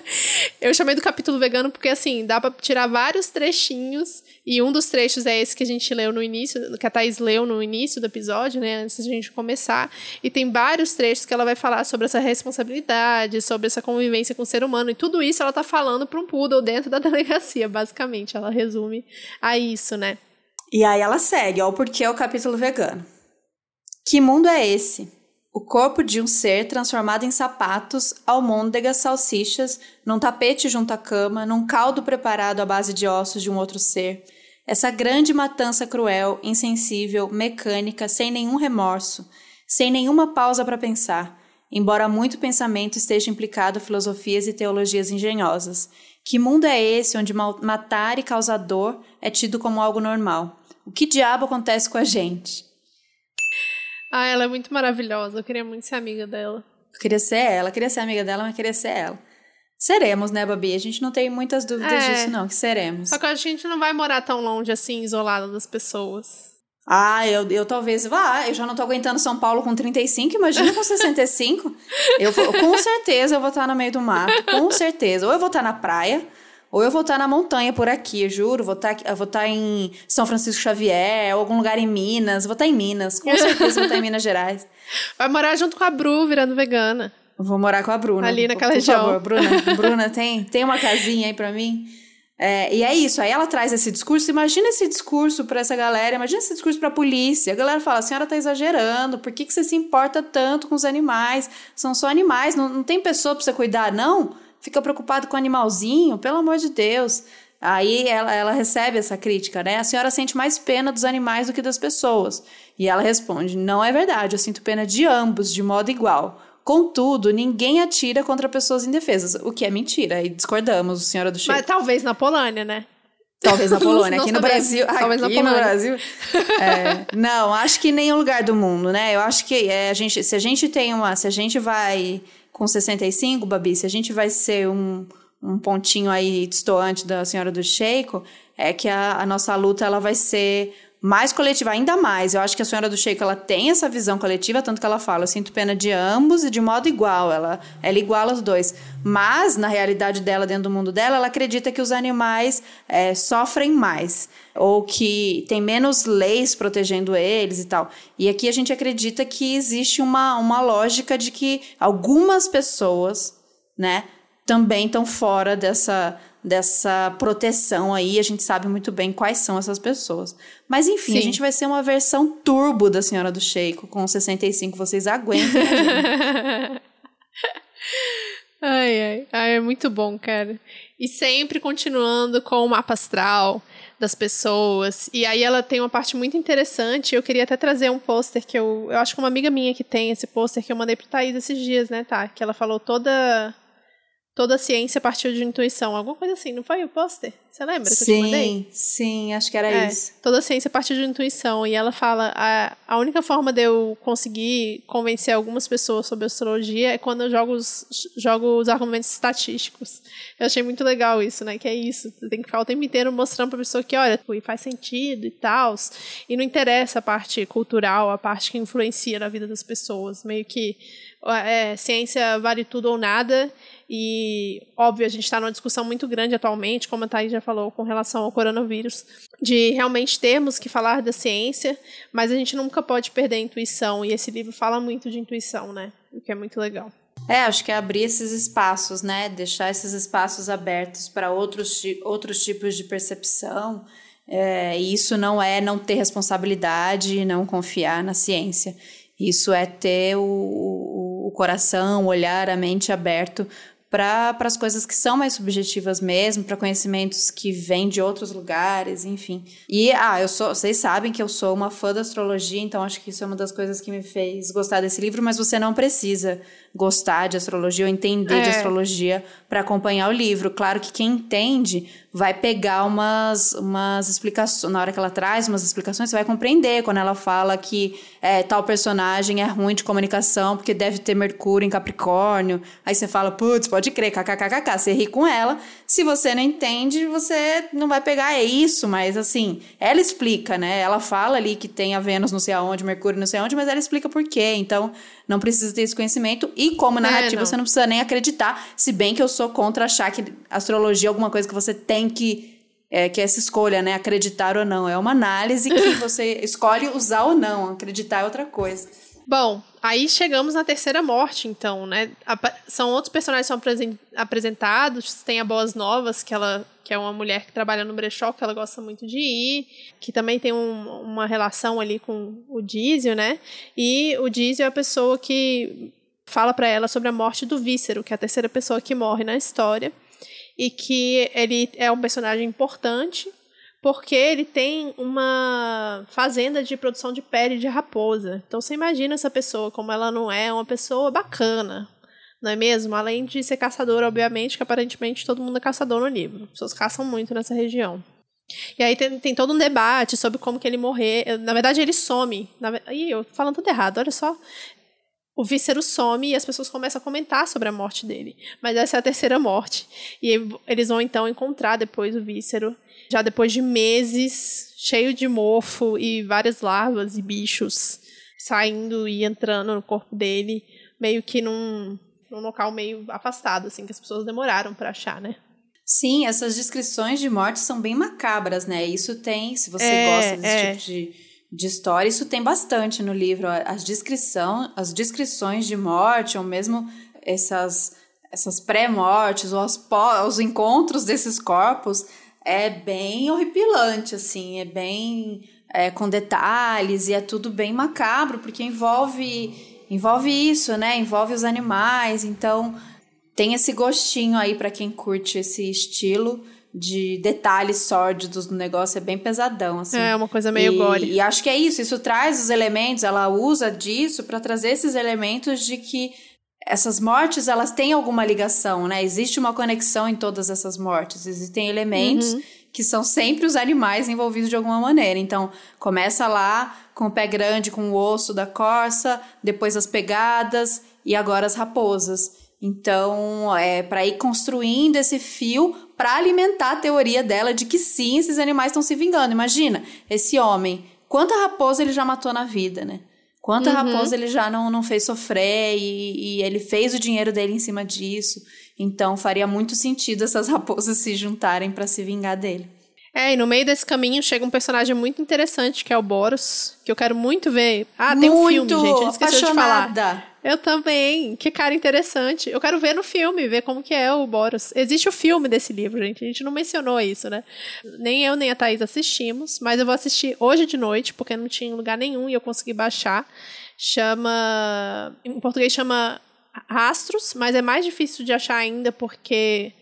(laughs)
eu chamei do capítulo vegano porque, assim, dá pra tirar vários trechinhos, e um dos trechos é esse que a gente leu no início, que a Thaís leu no início do episódio, né, antes da gente começar, e tem vários trechos que ela vai falar sobre essa responsabilidade, sobre essa convivência com o ser humano, e tudo isso ela tá falando pra um Poodle dentro da (laughs) delegacia, basicamente, ela resume a isso, né.
E aí ela segue, ó, o porquê é o capítulo vegano. Que mundo é esse? O corpo de um ser transformado em sapatos, almôndegas, salsichas, num tapete junto à cama, num caldo preparado à base de ossos de um outro ser. Essa grande matança cruel, insensível, mecânica, sem nenhum remorso, sem nenhuma pausa para pensar, embora muito pensamento esteja implicado filosofias e teologias engenhosas. Que mundo é esse onde matar e causar dor é tido como algo normal? O que diabo acontece com a gente?
Ah, ela é muito maravilhosa. Eu queria muito ser amiga dela.
Eu queria ser ela, queria ser amiga dela, mas queria ser ela. Seremos, né, Babi? A gente não tem muitas dúvidas é. disso, não, que seremos.
Só que a gente não vai morar tão longe assim, isolada das pessoas.
Ah, eu, eu talvez vá. Eu já não tô aguentando São Paulo com 35, imagina com (laughs) 65. eu com certeza eu vou estar no meio do mato, com certeza. Ou eu vou estar na praia, ou eu vou estar na montanha por aqui, eu juro. Vou estar, vou estar em São Francisco Xavier, ou algum lugar em Minas. Vou estar em Minas, com certeza vou estar em Minas Gerais. (laughs)
Vai morar junto com a Bru, virando vegana.
Vou morar com a Bruna.
Ali naquela por, região. Por
favor, Bruna, (laughs) Bruna tem, tem uma casinha aí pra mim? É, e é isso, aí ela traz esse discurso. Imagina esse discurso para essa galera, imagina esse discurso para a polícia. A galera fala: a senhora tá exagerando, por que, que você se importa tanto com os animais? São só animais, não, não tem pessoa para você cuidar, não? Fica preocupado com o animalzinho, pelo amor de Deus. Aí ela, ela recebe essa crítica, né? A senhora sente mais pena dos animais do que das pessoas. E ela responde: Não é verdade, eu sinto pena de ambos, de modo igual. Contudo, ninguém atira contra pessoas indefesas, o que é mentira, e discordamos, senhora do Chico.
Mas talvez na Polônia, né?
Talvez na (laughs) Polônia, aqui no Brasil. Talvez aqui na Polônia. no Brasil. É, não, acho que em nenhum lugar do mundo, né? Eu acho que é, a gente, se a gente tem uma. Se a gente vai com 65, Babi, se a gente vai ser um, um pontinho aí distoante da senhora do Sheiko, é que a, a, nossa luta ela vai ser mais coletiva, ainda mais. Eu acho que a senhora do Sheiko ela tem essa visão coletiva, tanto que ela fala, eu sinto pena de ambos e de modo igual, ela, ela iguala os dois. Mas, na realidade dela, dentro do mundo dela, ela acredita que os animais é, sofrem mais ou que tem menos leis protegendo eles e tal. E aqui a gente acredita que existe uma, uma lógica de que algumas pessoas, né, também estão fora dessa dessa proteção aí, a gente sabe muito bem quais são essas pessoas. Mas enfim, Sim. a gente vai ser uma versão turbo da Senhora do Sheiko com 65, vocês aguentam. (laughs)
ai, ai, ai, é muito bom, cara. E sempre continuando com o mapa astral, das pessoas. E aí ela tem uma parte muito interessante. Eu queria até trazer um pôster que eu. Eu acho que uma amiga minha que tem esse pôster que eu mandei pro Thaís esses dias, né, tá? Que ela falou toda. Toda ciência partiu de intuição. Alguma coisa assim, não foi o pôster? Você lembra que
sim,
eu te mandei?
Sim, acho que era
É,
isso.
toda ciência partiu de intuição. E ela fala: a, a única forma de eu conseguir convencer algumas pessoas sobre astrologia é quando eu jogo os, jogo os argumentos estatísticos. Eu achei muito legal isso, né? Que é isso. Você tem que ficar o tempo inteiro mostrando pra pessoa que, olha, faz sentido e tal. E não interessa a parte cultural, a parte que influencia na vida das pessoas. Meio que é, ciência vale tudo ou nada. E, óbvio, a gente está numa discussão muito grande atualmente, como a Thaís já falou, com relação ao coronavírus, de realmente termos que falar da ciência, mas a gente nunca pode perder a intuição. E esse livro fala muito de intuição, né? O que é muito legal.
É, acho que é abrir esses espaços, né? Deixar esses espaços abertos para outros, outros tipos de percepção. É, isso não é não ter responsabilidade e não confiar na ciência. Isso é ter o, o, o coração, o olhar, a mente aberto para as coisas que são mais subjetivas mesmo, para conhecimentos que vêm de outros lugares, enfim. E, ah, eu sou, vocês sabem que eu sou uma fã da astrologia, então acho que isso é uma das coisas que me fez gostar desse livro, mas você não precisa gostar de astrologia ou entender de
É.
astrologia para acompanhar o livro. Claro que quem entende vai pegar umas, umas explicações, na hora que ela traz umas explicações, você vai compreender quando ela fala que é, tal personagem é ruim de comunicação porque deve ter Mercúrio em Capricórnio. Aí você fala, putz, pode crer, kkkk, você ri com ela. Se você não entende, você não vai pegar, é isso, mas assim, ela explica, né? Ela fala ali que tem a Vênus não sei aonde, Mercúrio não sei aonde, mas ela explica por quê. Então, não precisa ter esse conhecimento. E como narrativa,
não.
você não precisa nem acreditar, se bem que eu sou contra achar que astrologia é alguma coisa que você tem que. É, que é essa escolha, né? Acreditar ou não. É uma análise que (laughs) você escolhe usar ou não. Acreditar é outra coisa.
Bom, aí chegamos na terceira morte, então, né? São outros personagens que são apresen- apresentados. Tem a Boas Novas, que ela que é uma mulher que trabalha no brechó, que ela gosta muito de ir, que também tem um- uma relação ali com o Dízio, né? E o Dízio é a pessoa que fala pra ela sobre a morte do Vícero, que é a terceira pessoa que morre na história, e que ele é um personagem importante porque ele tem uma fazenda de produção de pele de raposa. Então você imagina essa pessoa, como ela não é uma pessoa bacana, não é mesmo? Além de ser caçadora, obviamente, que aparentemente todo mundo é caçador no livro. As pessoas caçam muito nessa região. E aí tem, tem todo um debate sobre como que ele morrer. Na verdade, ele some. Na, Ih, eu falando tudo errado, olha só. O Vícero some e as pessoas começam a comentar sobre a morte dele. Mas essa é a terceira morte. E eles vão então encontrar depois o Vícero, já depois de meses, cheio de mofo e várias larvas e bichos saindo e entrando no corpo dele, meio que num, num local meio afastado, assim, que as pessoas demoraram pra achar, né?
Sim, essas descrições de morte são bem macabras, né? Isso tem, se você
É,
gosta desse
é.
tipo de, de história, isso tem bastante no livro. As, descrição, as descrições de morte, ou mesmo essas, essas pré-mortes, ou as os encontros desses corpos, é bem horripilante, assim, é bem é, com detalhes, e é tudo bem macabro, porque envolve, envolve isso, né? Envolve os animais, então tem esse gostinho aí pra quem curte esse estilo de detalhes sórdidos no negócio, é bem pesadão, assim.
É uma coisa meio
e,
gore.
E acho que é isso, isso traz os elementos, ela usa disso pra trazer esses elementos de que essas mortes, elas têm alguma ligação, né? Existe uma conexão em todas essas mortes, existem elementos
Uhum.
que são sempre os animais envolvidos de alguma maneira. Então, começa lá com o pé grande, com o osso da corça, depois as pegadas e agora as raposas. Então, é para ir construindo esse fio para alimentar a teoria dela de que sim, esses animais estão se vingando. Imagina, esse homem, quanta raposa ele já matou na vida, né? Quanta
Uhum.
raposa ele já não, não fez sofrer e, e ele fez o dinheiro dele em cima disso. Então, faria muito sentido essas (laughs) raposas se juntarem para se vingar dele.
É, e no meio desse caminho chega um personagem muito interessante, que é o Boros, que eu quero muito ver. Ah, tem um
muito
filme, gente, a gente esqueceu de falar. Eu também. Que cara interessante. Eu quero ver no filme, ver como que é o Boros. Existe o filme desse livro, gente. A gente não mencionou isso, né? Nem eu nem a Thaís assistimos, mas eu vou assistir hoje de noite, porque não tinha lugar nenhum e eu consegui baixar. Chama. Em português chama Rastros, mas é mais difícil de achar ainda porque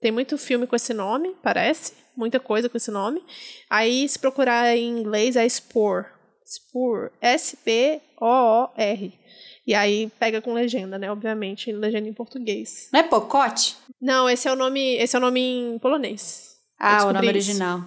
tem muito filme com esse nome, parece. Muita coisa com esse nome. Aí, se procurar em inglês, é Spore. Spore. S-P-O-O-R. E aí pega com legenda, né? Obviamente, legenda em português.
Não é Pocote?
Não, esse é o nome, esse é o nome em polonês.
Ah, o nome isso. original.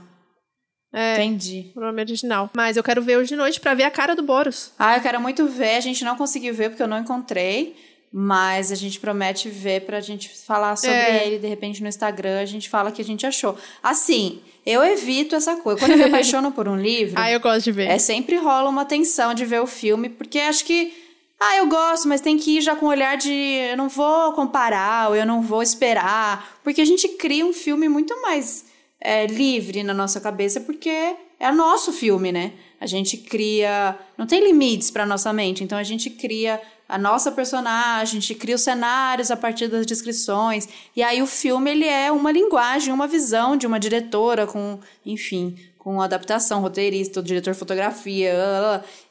É,
Entendi.
O nome original. Mas eu quero ver hoje de noite para ver a cara do Boros.
Ah, eu quero muito ver. A gente não conseguiu ver porque eu não encontrei. Mas a gente promete ver pra gente falar sobre é. ele, de repente, no Instagram, a gente fala que a gente achou. Assim, eu evito essa coisa. Quando eu me apaixono por um livro. (laughs)
ah, eu gosto de ver.
É sempre rola uma tensão de ver o filme, porque acho que. Ah, eu gosto, mas tem que ir já com o olhar de eu não vou comparar, ou eu não vou esperar. Porque a gente cria um filme muito mais é, livre na nossa cabeça, porque é nosso filme, né? A gente cria. Não tem limites para nossa mente, então a gente cria a nossa personagem, a gente cria os cenários a partir das descrições. E aí o filme ele é uma linguagem, uma visão de uma diretora com, enfim, com adaptação, roteirista, diretor de fotografia.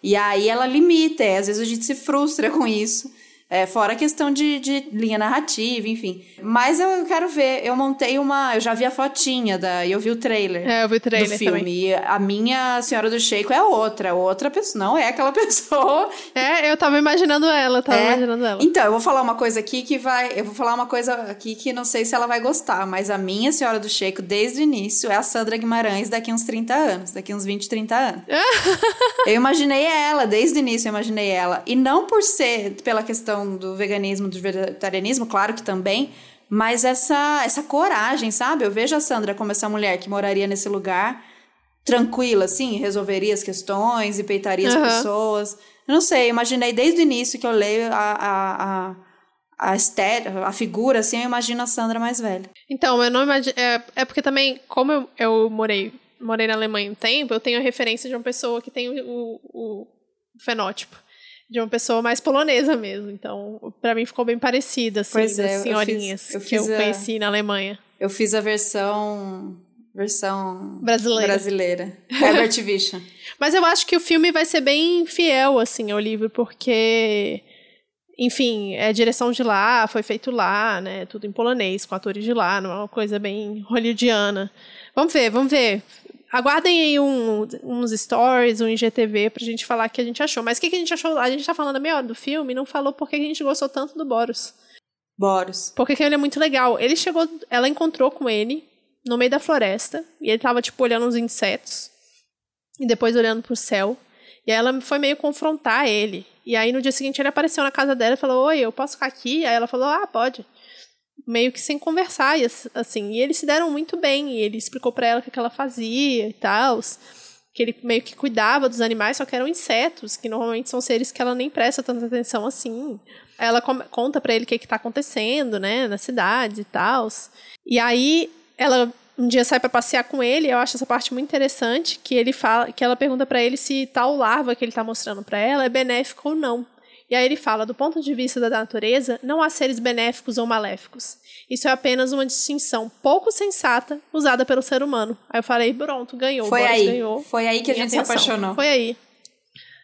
E aí ela limita, é, às vezes a gente se frustra com isso. É, fora a questão de, de linha narrativa, enfim. Mas eu quero ver. Eu montei uma. Eu já vi a fotinha da. Eu vi o trailer.
É, eu vi o trailer
do filme.
Também.
E a minha Senhora do Sheiko é outra. Outra pessoa. Não é aquela (laughs) pessoa.
É, eu tava imaginando ela. Tava é. imaginando ela.
Então, eu vou falar uma coisa aqui que vai. Eu vou falar uma coisa aqui que não sei se ela vai gostar. Mas a minha Senhora do Sheiko, desde o início, é a Sandra Guimarães daqui uns 30 anos. Daqui uns 20, 30 anos. (laughs) eu imaginei ela. Desde o início eu imaginei ela. E não por ser pela questão do veganismo veganismo, do vegetarianismo, claro que também, mas essa, essa coragem, sabe? Eu vejo a Sandra como essa mulher que moraria nesse lugar tranquila, assim, resolveria as questões e peitaria as uhum. pessoas. Eu não sei, imaginei desde o início que eu leio a, a, a, a, estética, a figura, assim, eu imagino a Sandra mais velha.
Então, eu não imagino. É, é porque também, como eu, eu morei, morei na Alemanha um tempo, eu tenho a referência de uma pessoa que tem o, o, o fenótipo de uma pessoa mais polonesa mesmo. Então, para mim ficou bem parecida, assim, pois é, senhorinhas eu fiz, eu que eu conheci na Alemanha.
Eu fiz a versão versão
brasileira.
brasileira. Herbert (laughs) Vision.
Mas eu acho que o filme vai ser bem fiel assim ao livro, porque enfim, é direção de lá, foi feito lá, né? Tudo em polonês, com atores de lá, não é uma coisa bem hollywoodiana. Vamos ver, vamos ver. Aguardem aí um, uns stories, um IGTV pra gente falar o que a gente achou. Mas o que, que a gente achou? A gente tá falando meia hora do filme e não falou porque a gente gostou tanto do Boros.
Boros.
Porque ele é muito legal. Ele chegou, ela encontrou com ele no meio da floresta e ele tava, tipo, olhando uns insetos e depois olhando pro céu. E aí ela foi meio confrontar ele. E aí no dia seguinte ele apareceu na casa dela e falou: Oi, eu posso ficar aqui? Aí ela falou: Ah, pode meio que sem conversar, e assim, e eles se deram muito bem, e ele explicou para ela o que ela fazia e tal, que ele meio que cuidava dos animais, só que eram insetos, que normalmente são seres que ela nem presta tanta atenção assim. Ela conta para ele o que está acontecendo, né, na cidade e tal. E aí ela um dia sai para passear com ele, eu acho essa parte muito interessante, que ele fala, que ela pergunta para ele se tal larva que ele está mostrando para ela é benéfico ou não. E aí ele fala: do ponto de vista da natureza, não há seres benéficos ou maléficos. Isso é apenas uma distinção pouco sensata usada pelo ser humano. Aí eu falei: pronto, ganhou.
Foi
aí.
Ganhou. Foi aí que a gente atenção. se apaixonou.
Foi aí.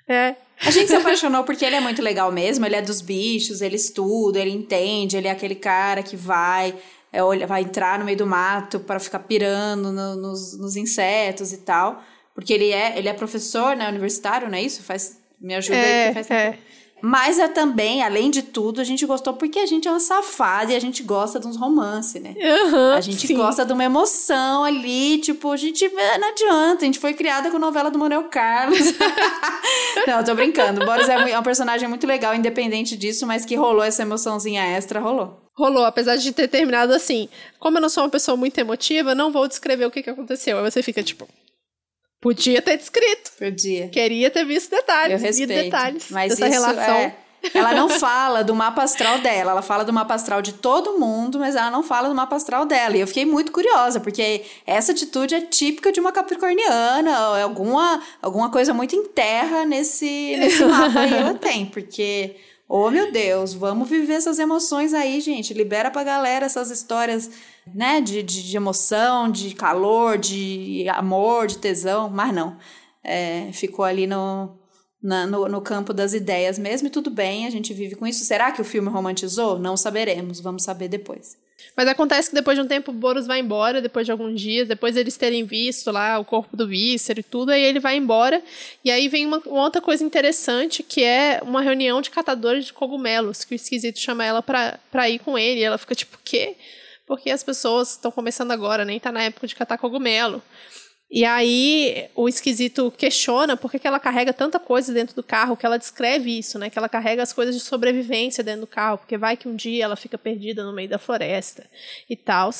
É.
A gente se apaixonou porque ele é muito legal mesmo. Ele é dos bichos, ele estuda, ele entende, ele é aquele cara que vai. É, vai entrar no meio do mato para ficar pirando no, nos, nos insetos e tal. Porque ele é, ele é professor, né, universitário, não é isso? Faz, me ajuda
é,
aí faz
é.
Mas é também, além de tudo, a gente gostou porque a gente é uma safada e a gente gosta de uns romances, né?
Uhum,
a gente
sim.
gosta de uma emoção ali, tipo, a gente não adianta, a gente foi criada com novela do Manuel Carlos. (laughs) não, tô brincando. Boris é, é um personagem muito legal, independente disso, mas que rolou essa emoçãozinha extra, rolou.
Rolou, apesar de ter terminado assim. Como eu não sou uma pessoa muito emotiva, não vou descrever o que, que aconteceu. Aí você fica tipo, Podia ter descrito.
Podia.
Queria ter visto detalhes.
Eu respeito.
detalhes
mas
dessa
isso
relação.
É... Ela não fala do mapa astral dela, ela fala do mapa astral de todo mundo, mas ela não fala do mapa astral dela. E eu fiquei muito curiosa, porque essa atitude é típica de uma capricorniana, alguma, alguma coisa muito em terra nesse, nesse mapa aí ela tem, porque Oh, meu Deus, vamos viver essas emoções aí, gente. Libera pra galera essas histórias, né? De, de, de emoção, de calor, de amor, de tesão. Mas não. É, ficou ali no, na, no, no campo das ideias mesmo, e tudo bem, a gente vive com isso. Será que o filme romantizou? Não saberemos, vamos saber depois.
Mas acontece que depois de um tempo o Boros vai embora, depois de alguns dias, depois eles terem visto lá o corpo do Vícero e tudo, aí ele vai embora. E aí vem uma, uma, outra coisa interessante, que é uma reunião de catadores de cogumelos, que o esquisito chama ela pra, pra ir com ele. E ela fica tipo, o quê? Porque as pessoas estão começando agora, nem tá na época de catar cogumelo. E aí o esquisito questiona por que, ela carrega tanta coisa dentro do carro, que ela descreve isso, né? Que ela carrega as coisas de sobrevivência dentro do carro, porque vai que um dia ela fica perdida no meio da floresta e tal.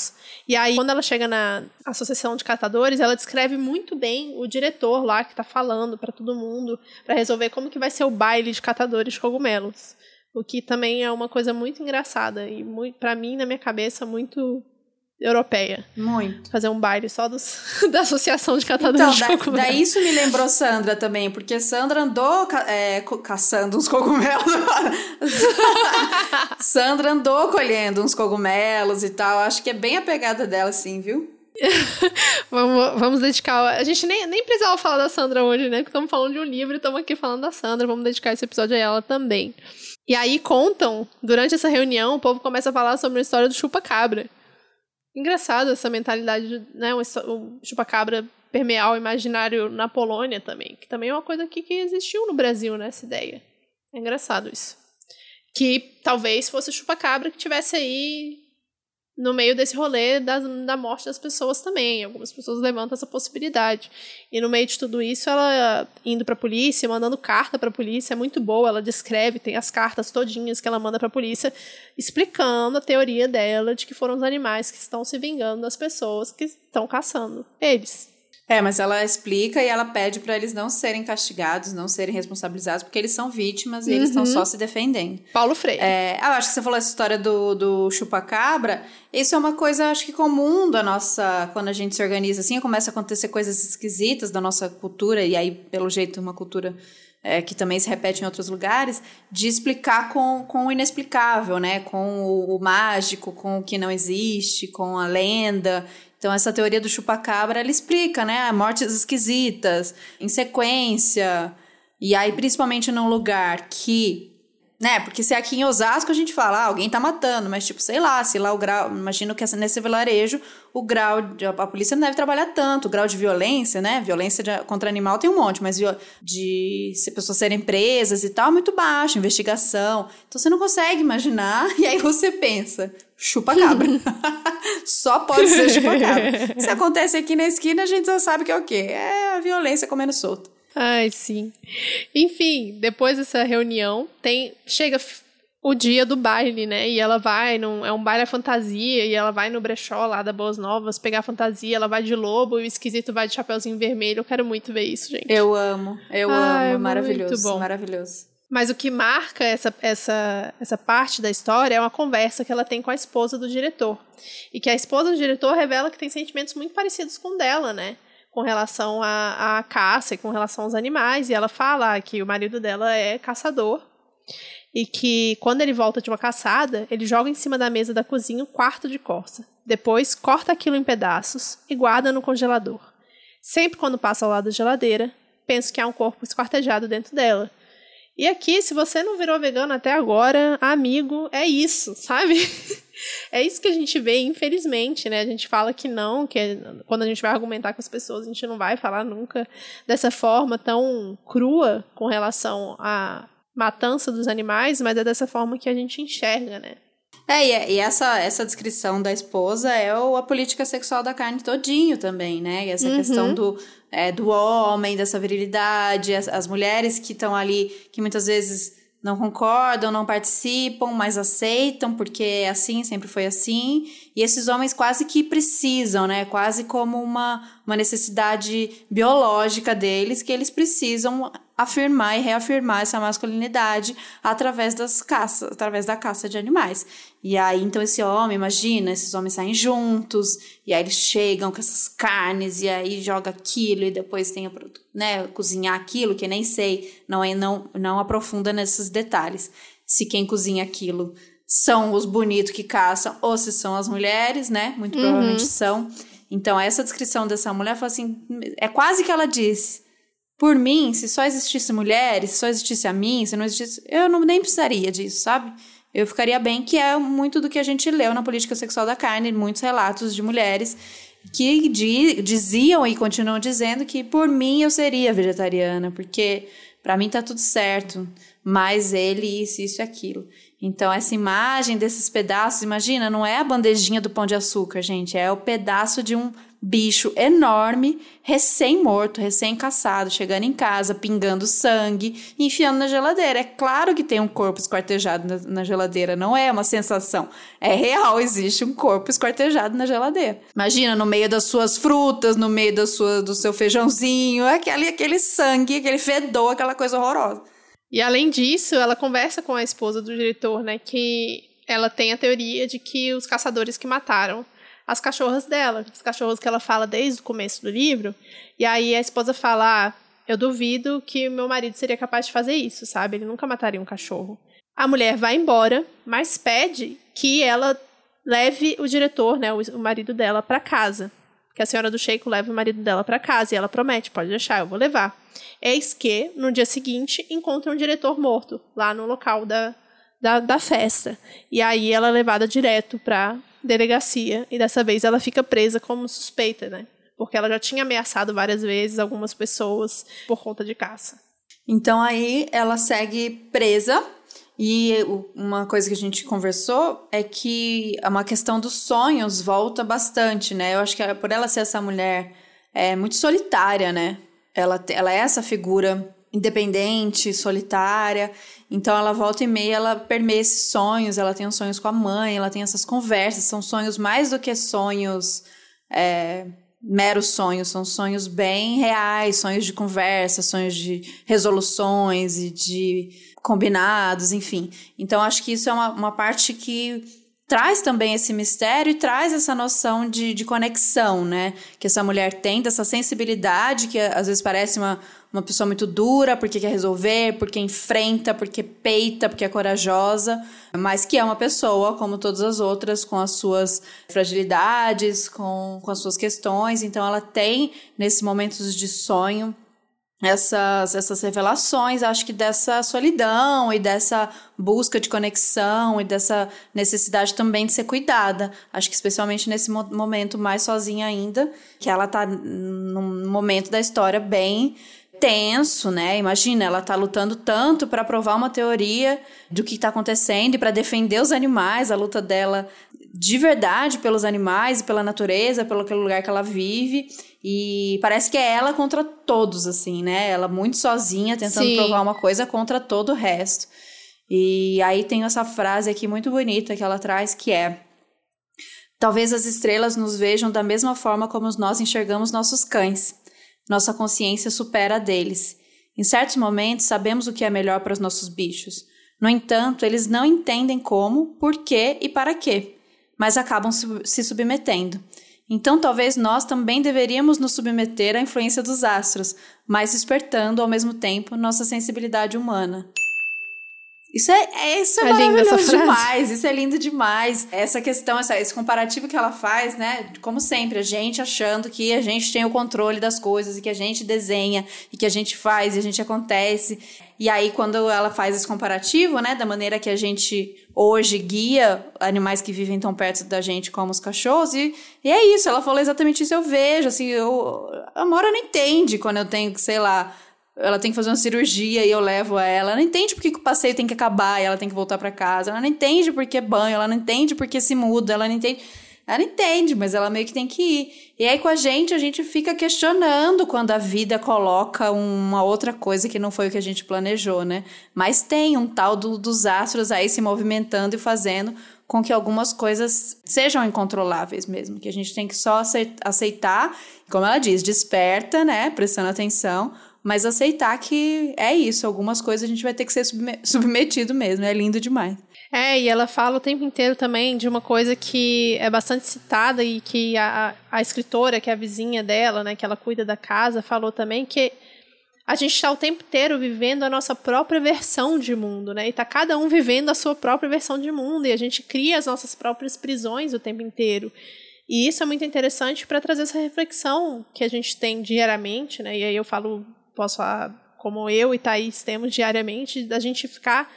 E aí, quando ela chega na associação de catadores, ela descreve muito bem o diretor lá que está falando para todo mundo, para resolver como que vai ser o baile de catadores de cogumelos. O que também é uma coisa muito engraçada e para mim, na minha cabeça, muito europeia.
Muito.
Fazer um baile só dos, (laughs) da Associação de Catadores
então,
de Cogumelos.
Daí isso me lembrou Sandra também, porque Sandra andou ca é, caçando uns cogumelos. (laughs) Sandra andou colhendo uns cogumelos e tal. Acho que é bem a pegada dela, sim, viu? (laughs)
vamos, vamos dedicar. A gente nem, nem precisava falar da Sandra hoje, né? Porque estamos falando de um livro e estamos aqui falando da Sandra. Vamos dedicar esse episódio a ela também. E aí contam, durante essa reunião, o povo começa a falar sobre a história do chupa-cabra Engraçado essa mentalidade, né? O, chupacabra permear o imaginário na Polônia também, que também é uma coisa que, que existiu no Brasil, né? Essa ideia. É engraçado isso. Que talvez fosse o chupacabra que tivesse aí no meio desse rolê da, da morte das pessoas também. Algumas pessoas levantam essa possibilidade. E no meio de tudo isso, ela indo para a polícia, mandando carta para a polícia, é muito boa. Ela descreve, tem as cartas todinhas que ela manda para a polícia, explicando a teoria dela de que foram os animais que estão se vingando das pessoas que estão caçando eles.
É, mas ela explica e ela pede para eles não serem castigados, não serem responsabilizados, porque eles são vítimas e uhum. eles estão só se defendendo.
Paulo Freire.
É, eu acho que você falou essa história do, do chupacabra. Isso é uma coisa, acho que comum da nossa. Quando a gente se organiza assim, começa a acontecer coisas esquisitas da nossa cultura, e aí, pelo jeito, uma cultura. É, que também se repete em outros lugares, de explicar com, com o inexplicável, né? Com o, o mágico, com o que não existe, com a lenda. Então, essa teoria do chupacabra, ela explica, né? Mortes esquisitas, em sequência. E aí, principalmente num lugar que né? Porque se aqui em Osasco a gente fala, ah, alguém tá matando, mas tipo, sei lá, se lá o grau, imagino que nesse vilarejo o grau, de, a polícia não deve trabalhar tanto, o grau de violência, né? Violência de, contra animal tem um monte, mas de se pessoas serem presas e tal, muito baixo, investigação. Então você não consegue imaginar, (laughs) e aí você pensa, chupa-cabra. (laughs) Só pode ser chupa-cabra. (laughs) se acontece aqui na esquina, a gente já sabe que é o quê? É a violência comendo solto.
Ai, sim. Enfim, depois dessa reunião, tem chega o dia do baile, né? E ela vai, num, é um baile à fantasia, e ela vai no brechó lá da Boas Novas pegar a fantasia, ela vai de lobo e o esquisito vai de chapeuzinho vermelho. Eu quero muito ver isso, gente.
Eu amo, eu Ai, amo, é maravilhoso, muito bom. maravilhoso.
Mas o que marca essa, essa, essa parte da história é uma conversa que ela tem com a esposa do diretor. E que a esposa do diretor revela que tem sentimentos muito parecidos com o dela, né? com relação à, à caça e com relação aos animais. E ela fala que o marido dela é caçador e que quando ele volta de uma caçada, ele joga em cima da mesa da cozinha um quarto de corça. Depois corta aquilo em pedaços e guarda no congelador. Sempre quando passa ao lado da geladeira, penso que há um corpo esquartejado dentro dela. E aqui, se você não virou vegano até agora, amigo, é isso, sabe? (laughs) é isso que a gente vê, infelizmente, né? A gente fala que não, que é, quando a gente vai argumentar com as pessoas, a gente não vai falar nunca dessa forma tão crua com relação à matança dos animais, mas é dessa forma que a gente enxerga, né?
É, e, essa, essa descrição da esposa é o, a política sexual da carne todinho também, né? E essa uhum. questão do, é, do homem, dessa virilidade, as, as mulheres que estão ali, que muitas vezes não concordam, não participam, mas aceitam, porque é assim, sempre foi assim. E esses homens quase que precisam, né? Quase como uma, uma necessidade biológica deles, que eles precisam afirmar e reafirmar essa masculinidade através das caças, através da caça de animais. E aí, então, esse homem, imagina, esses homens saem juntos, e aí eles chegam com essas carnes, e aí joga aquilo, e depois tem a, né, cozinhar aquilo, que nem sei, não, é, não, não aprofunda nesses detalhes. Se quem cozinha aquilo são os bonitos que caçam, ou se são as mulheres, né? Muito uhum. provavelmente são. Então, essa descrição dessa mulher foi assim: é quase que ela disse por mim, se só existisse mulheres, se só existisse a mim, se não existisse. Eu não, nem precisaria disso, sabe? eu ficaria bem, que é muito do que a gente leu na política sexual da carne, muitos relatos de mulheres que di diziam e continuam dizendo que por mim eu seria vegetariana, porque para mim tá tudo certo, mas ele isso, isso e aquilo. Então, essa imagem desses pedaços, imagina, não é a bandejinha do pão de açúcar, gente, é o pedaço de um bicho enorme, recém-morto, recém-caçado, chegando em casa, pingando sangue, enfiando na geladeira. É claro que tem um corpo esquartejado na, na, geladeira, não é uma sensação. É real, existe um corpo esquartejado na geladeira. Imagina, no meio das suas frutas, no meio da sua, do seu feijãozinho, aquele, aquele sangue, aquele fedor, aquela coisa horrorosa.
E além disso, ela conversa com a esposa do diretor, né, que ela tem a teoria de que os caçadores que mataram as cachorras dela, os cachorros que ela fala desde o começo do livro. E aí a esposa fala: ah, eu duvido que meu marido seria capaz de fazer isso, sabe? Ele nunca mataria um cachorro. A mulher vai embora, mas pede que ela leve o diretor, né, o marido dela, para casa. Que a senhora do Sheiko leve o marido dela para casa. E ela promete: pode deixar, eu vou levar. Eis que, no dia seguinte, encontra um diretor morto lá no local da, da, da festa. E aí ela é levada direto para delegacia e dessa vez ela fica presa como suspeita, né? Porque ela já tinha ameaçado várias vezes algumas pessoas por conta de caça.
Então aí ela segue presa e uma coisa que a gente conversou é que uma questão dos sonhos volta bastante, né? Eu acho que por ela ser essa mulher é muito solitária, né? Ela, ela é essa figura independente, solitária. Então ela volta e meia, ela permeia esses sonhos, ela tem os sonhos com a mãe, ela tem essas conversas, são sonhos mais do que sonhos é, meros sonhos, são sonhos bem reais, sonhos de conversa, sonhos de resoluções e de combinados, enfim. Então acho que isso é uma, uma parte que traz também esse mistério e traz essa noção de, de conexão, né? Que essa mulher tem, dessa sensibilidade que às vezes parece uma uma pessoa muito dura, porque quer resolver, porque enfrenta, porque peita, porque é corajosa, mas que é uma pessoa, como todas as outras, com as suas fragilidades, com, com as suas questões. Então, ela tem, nesses momentos de sonho, essas, essas revelações, acho que dessa solidão e dessa busca de conexão e dessa necessidade também de ser cuidada. Acho que especialmente nesse momento mais sozinha ainda, que ela tá num momento da história bem tenso, né? Imagina, ela tá lutando tanto para provar uma teoria do que está acontecendo e para defender os animais, a luta dela de verdade pelos animais e pela natureza, pelo aquele lugar que ela vive. E parece que é ela contra todos, assim, né? Ela muito sozinha tentando Sim. provar uma coisa contra todo o resto. E aí tem essa frase aqui muito bonita que ela traz que é: Talvez as estrelas nos vejam da mesma forma como nós enxergamos nossos cães. Nossa consciência supera a deles. Em certos momentos, sabemos o que é melhor para os nossos bichos. No entanto, eles não entendem como, por quê e para quê, mas acabam se submetendo. Então, talvez nós também deveríamos nos submeter à influência dos astros, mas despertando ao mesmo tempo nossa sensibilidade humana. Isso é, é, isso é, é maravilhoso demais, isso é lindo demais. Essa questão, essa, esse comparativo que ela faz, né? Como sempre, a gente achando que a gente tem o controle das coisas e que a gente desenha e que a gente faz e a gente acontece. E aí, quando ela faz esse comparativo, né, da maneira que a gente hoje guia animais que vivem tão perto da gente como os cachorros, e, e é isso, ela falou exatamente isso, eu vejo, assim, eu, a Mora não entende quando eu tenho, sei lá, ela tem que fazer uma cirurgia e eu levo ela. Ela não entende porque o passeio tem que acabar e ela tem que voltar para casa. Ela não entende porque é banho, ela não entende porque se muda, ela não entende. Ela não entende, mas ela meio que tem que ir. E aí com a gente, a gente fica questionando quando a vida coloca uma outra coisa que não foi o que a gente planejou, né? Mas tem um tal do, dos astros aí se movimentando e fazendo com que algumas coisas sejam incontroláveis mesmo, que a gente tem que só aceitar, como ela diz, desperta, né, prestando atenção, mas aceitar que é isso, algumas coisas a gente vai ter que ser submetido mesmo, é lindo demais.
É, e ela fala o tempo inteiro também de uma coisa que é bastante citada e que a, a escritora, que é a vizinha dela, né, que ela cuida da casa, falou também que a gente está o tempo inteiro vivendo a nossa própria versão de mundo, né? E está cada um vivendo a sua própria versão de mundo e a gente cria as nossas próprias prisões o tempo inteiro. E isso é muito interessante para trazer essa reflexão que a gente tem diariamente, né? E aí eu falo posso falar como eu e Thaís temos diariamente, da gente ficar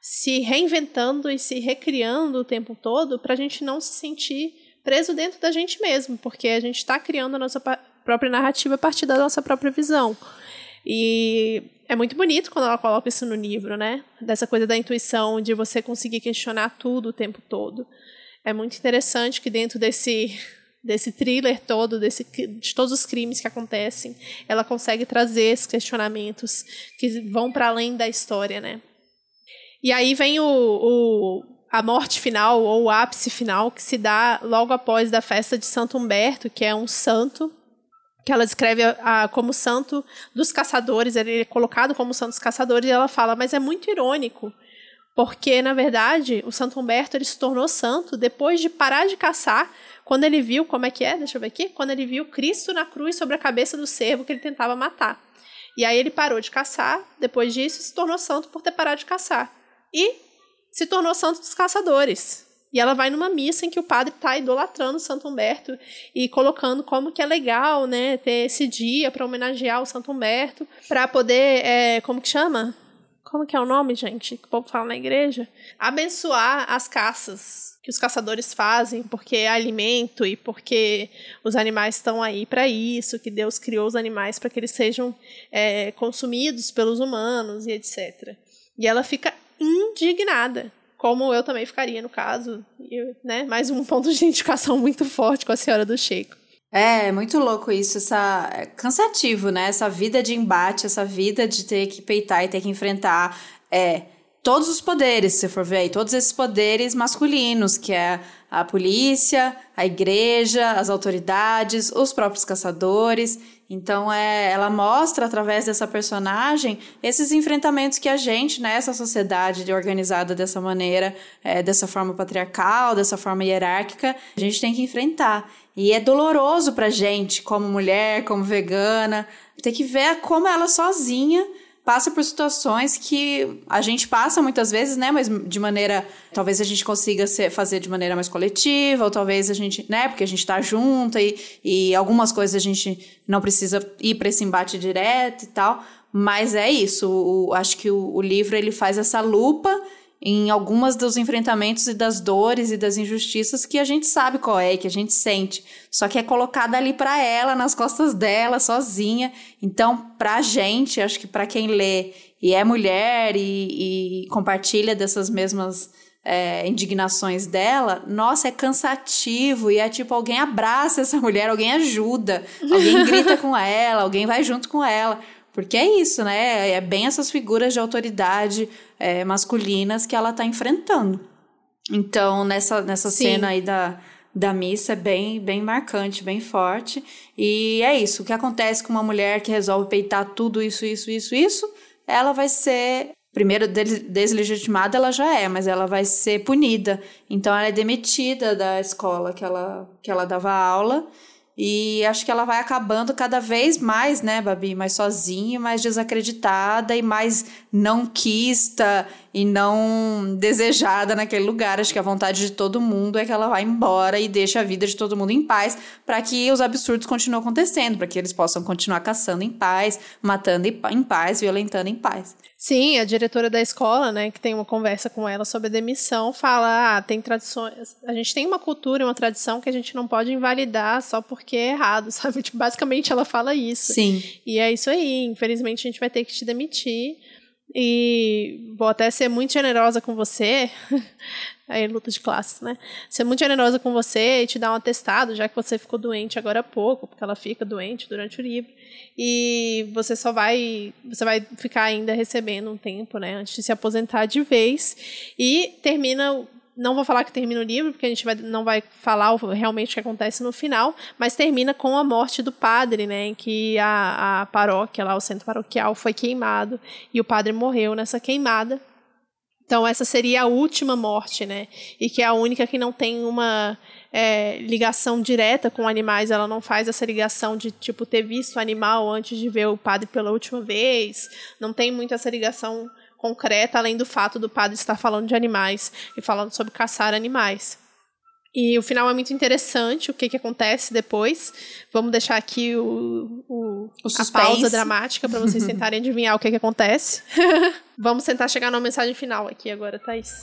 se reinventando e se recriando o tempo todo para a gente não se sentir preso dentro da gente mesmo, porque a gente está criando a nossa própria narrativa a partir da nossa própria visão. E é muito bonito quando ela coloca isso no livro, né? Dessa coisa da intuição, de você conseguir questionar tudo o tempo todo. É muito interessante que dentro desse desse thriller todo, desse, de todos os crimes que acontecem, ela consegue trazer esses questionamentos que vão para além da história, né? E aí vem o, o, a morte final, ou o ápice final, que se dá logo após da festa de Santo Humberto, que é um santo, que ela descreve a, a, como santo dos caçadores, ele é colocado como santo dos caçadores, e ela fala, mas é muito irônico, porque, na verdade, o Santo Humberto ele se tornou santo depois de parar de caçar, quando ele viu, como é que é? Deixa eu ver aqui. Quando ele viu Cristo na cruz sobre a cabeça do servo que ele tentava matar. E aí ele parou de caçar, depois disso, se tornou santo por ter parado de caçar e se tornou santo dos caçadores. E ela vai numa missa em que o padre está idolatrando Santo Humberto e colocando como que é legal, né, ter esse dia para homenagear o Santo Humberto, para poder, é, como que chama? Como que é o nome, gente? Que o povo fala na igreja? Abençoar as caças que os caçadores fazem, porque é alimento e porque os animais estão aí para isso, que Deus criou os animais para que eles sejam é, consumidos pelos humanos e etc. E ela fica indignada. Como eu também ficaria no caso. Né? Mais um ponto de (laughs) identificação muito forte com a senhora do Sheiko.
É, muito louco isso, essa é cansativo, né? Essa vida de embate, essa vida de ter que peitar e ter que enfrentar é todos os poderes, se for ver aí, todos esses poderes masculinos, que é a polícia, a igreja, as autoridades, os próprios caçadores. Então, é, ela mostra através dessa personagem esses enfrentamentos que a gente, nessa né, sociedade organizada dessa maneira, é, dessa forma patriarcal, dessa forma hierárquica, a gente tem que enfrentar. E é doloroso pra gente, como mulher, como vegana, ter que ver como ela sozinha passa por situações que a gente passa muitas vezes, né? Mas de maneira. Talvez a gente consiga ser, fazer de maneira mais coletiva, ou talvez a gente, né? Porque a gente tá junto e, e algumas coisas a gente não precisa ir para esse embate direto e tal. Mas é isso. O, acho que o, o livro ele faz essa lupa em algumas dos enfrentamentos e das dores e das injustiças que a gente sabe qual é, que a gente sente. Só que é colocada ali para ela, nas costas dela, sozinha. Então, pra gente, acho que para quem lê e é mulher e, e compartilha dessas mesmas é, indignações dela, nossa, é cansativo e é tipo, alguém abraça essa mulher, alguém ajuda, alguém (laughs) grita com ela, alguém vai junto com ela. Porque é isso, né? É bem essas figuras de autoridade é, masculinas que ela está enfrentando. Então, nessa, nessa cena aí da, da missa é bem, bem marcante, bem forte. E é isso. O que acontece com uma mulher que resolve peitar tudo isso, isso, isso, isso, ela vai ser. Primeiro, deslegitimada ela já é, mas ela vai ser punida. Então, ela é demitida da escola que ela, que ela dava aula. E acho que ela vai acabando cada vez mais, né, Babi? Mais sozinha, mais desacreditada e mais não quista e não desejada naquele lugar. Acho que a vontade de todo mundo é que ela vá embora e deixe a vida de todo mundo em paz para que os absurdos continuem acontecendo, para que eles possam continuar caçando em paz, matando em paz, violentando em paz.
Sim, a diretora da escola, né, que tem uma conversa com ela sobre a demissão, fala: ah, tem tradições. A gente tem uma cultura, uma tradição que a gente não pode invalidar só porque é errado, (laughs) sabe? Tipo, basicamente ela fala isso.
Sim.
E é isso aí. Infelizmente a gente vai ter que te demitir. E vou até ser muito generosa com você. (laughs) aí, luta de classes, né? Ser muito generosa com você e te dar um atestado, já que você ficou doente agora há pouco, porque ela fica doente durante o livro e você só vai você vai ficar ainda recebendo um tempo, né, antes de se aposentar de vez e termina não vou falar que termina o livro, porque a gente vai, não vai falar realmente o que acontece no final, mas termina com a morte do padre, né, em que a, a paróquia, lá o centro paroquial, foi queimado e o padre morreu nessa queimada. Então essa seria a última morte, né, e que é a única que não tem uma é, ligação direta com animais, ela não faz essa ligação de tipo ter visto o animal antes de ver o padre pela última vez, não tem muito essa ligação concreta, além do fato do padre estar falando de animais e falando sobre caçar animais. E o final é muito interessante, o que, que acontece depois. Vamos deixar aqui o, o,
o
a pausa dramática para vocês tentarem adivinhar o que, que acontece. (laughs) Vamos tentar chegar numa mensagem final aqui agora, Thaís.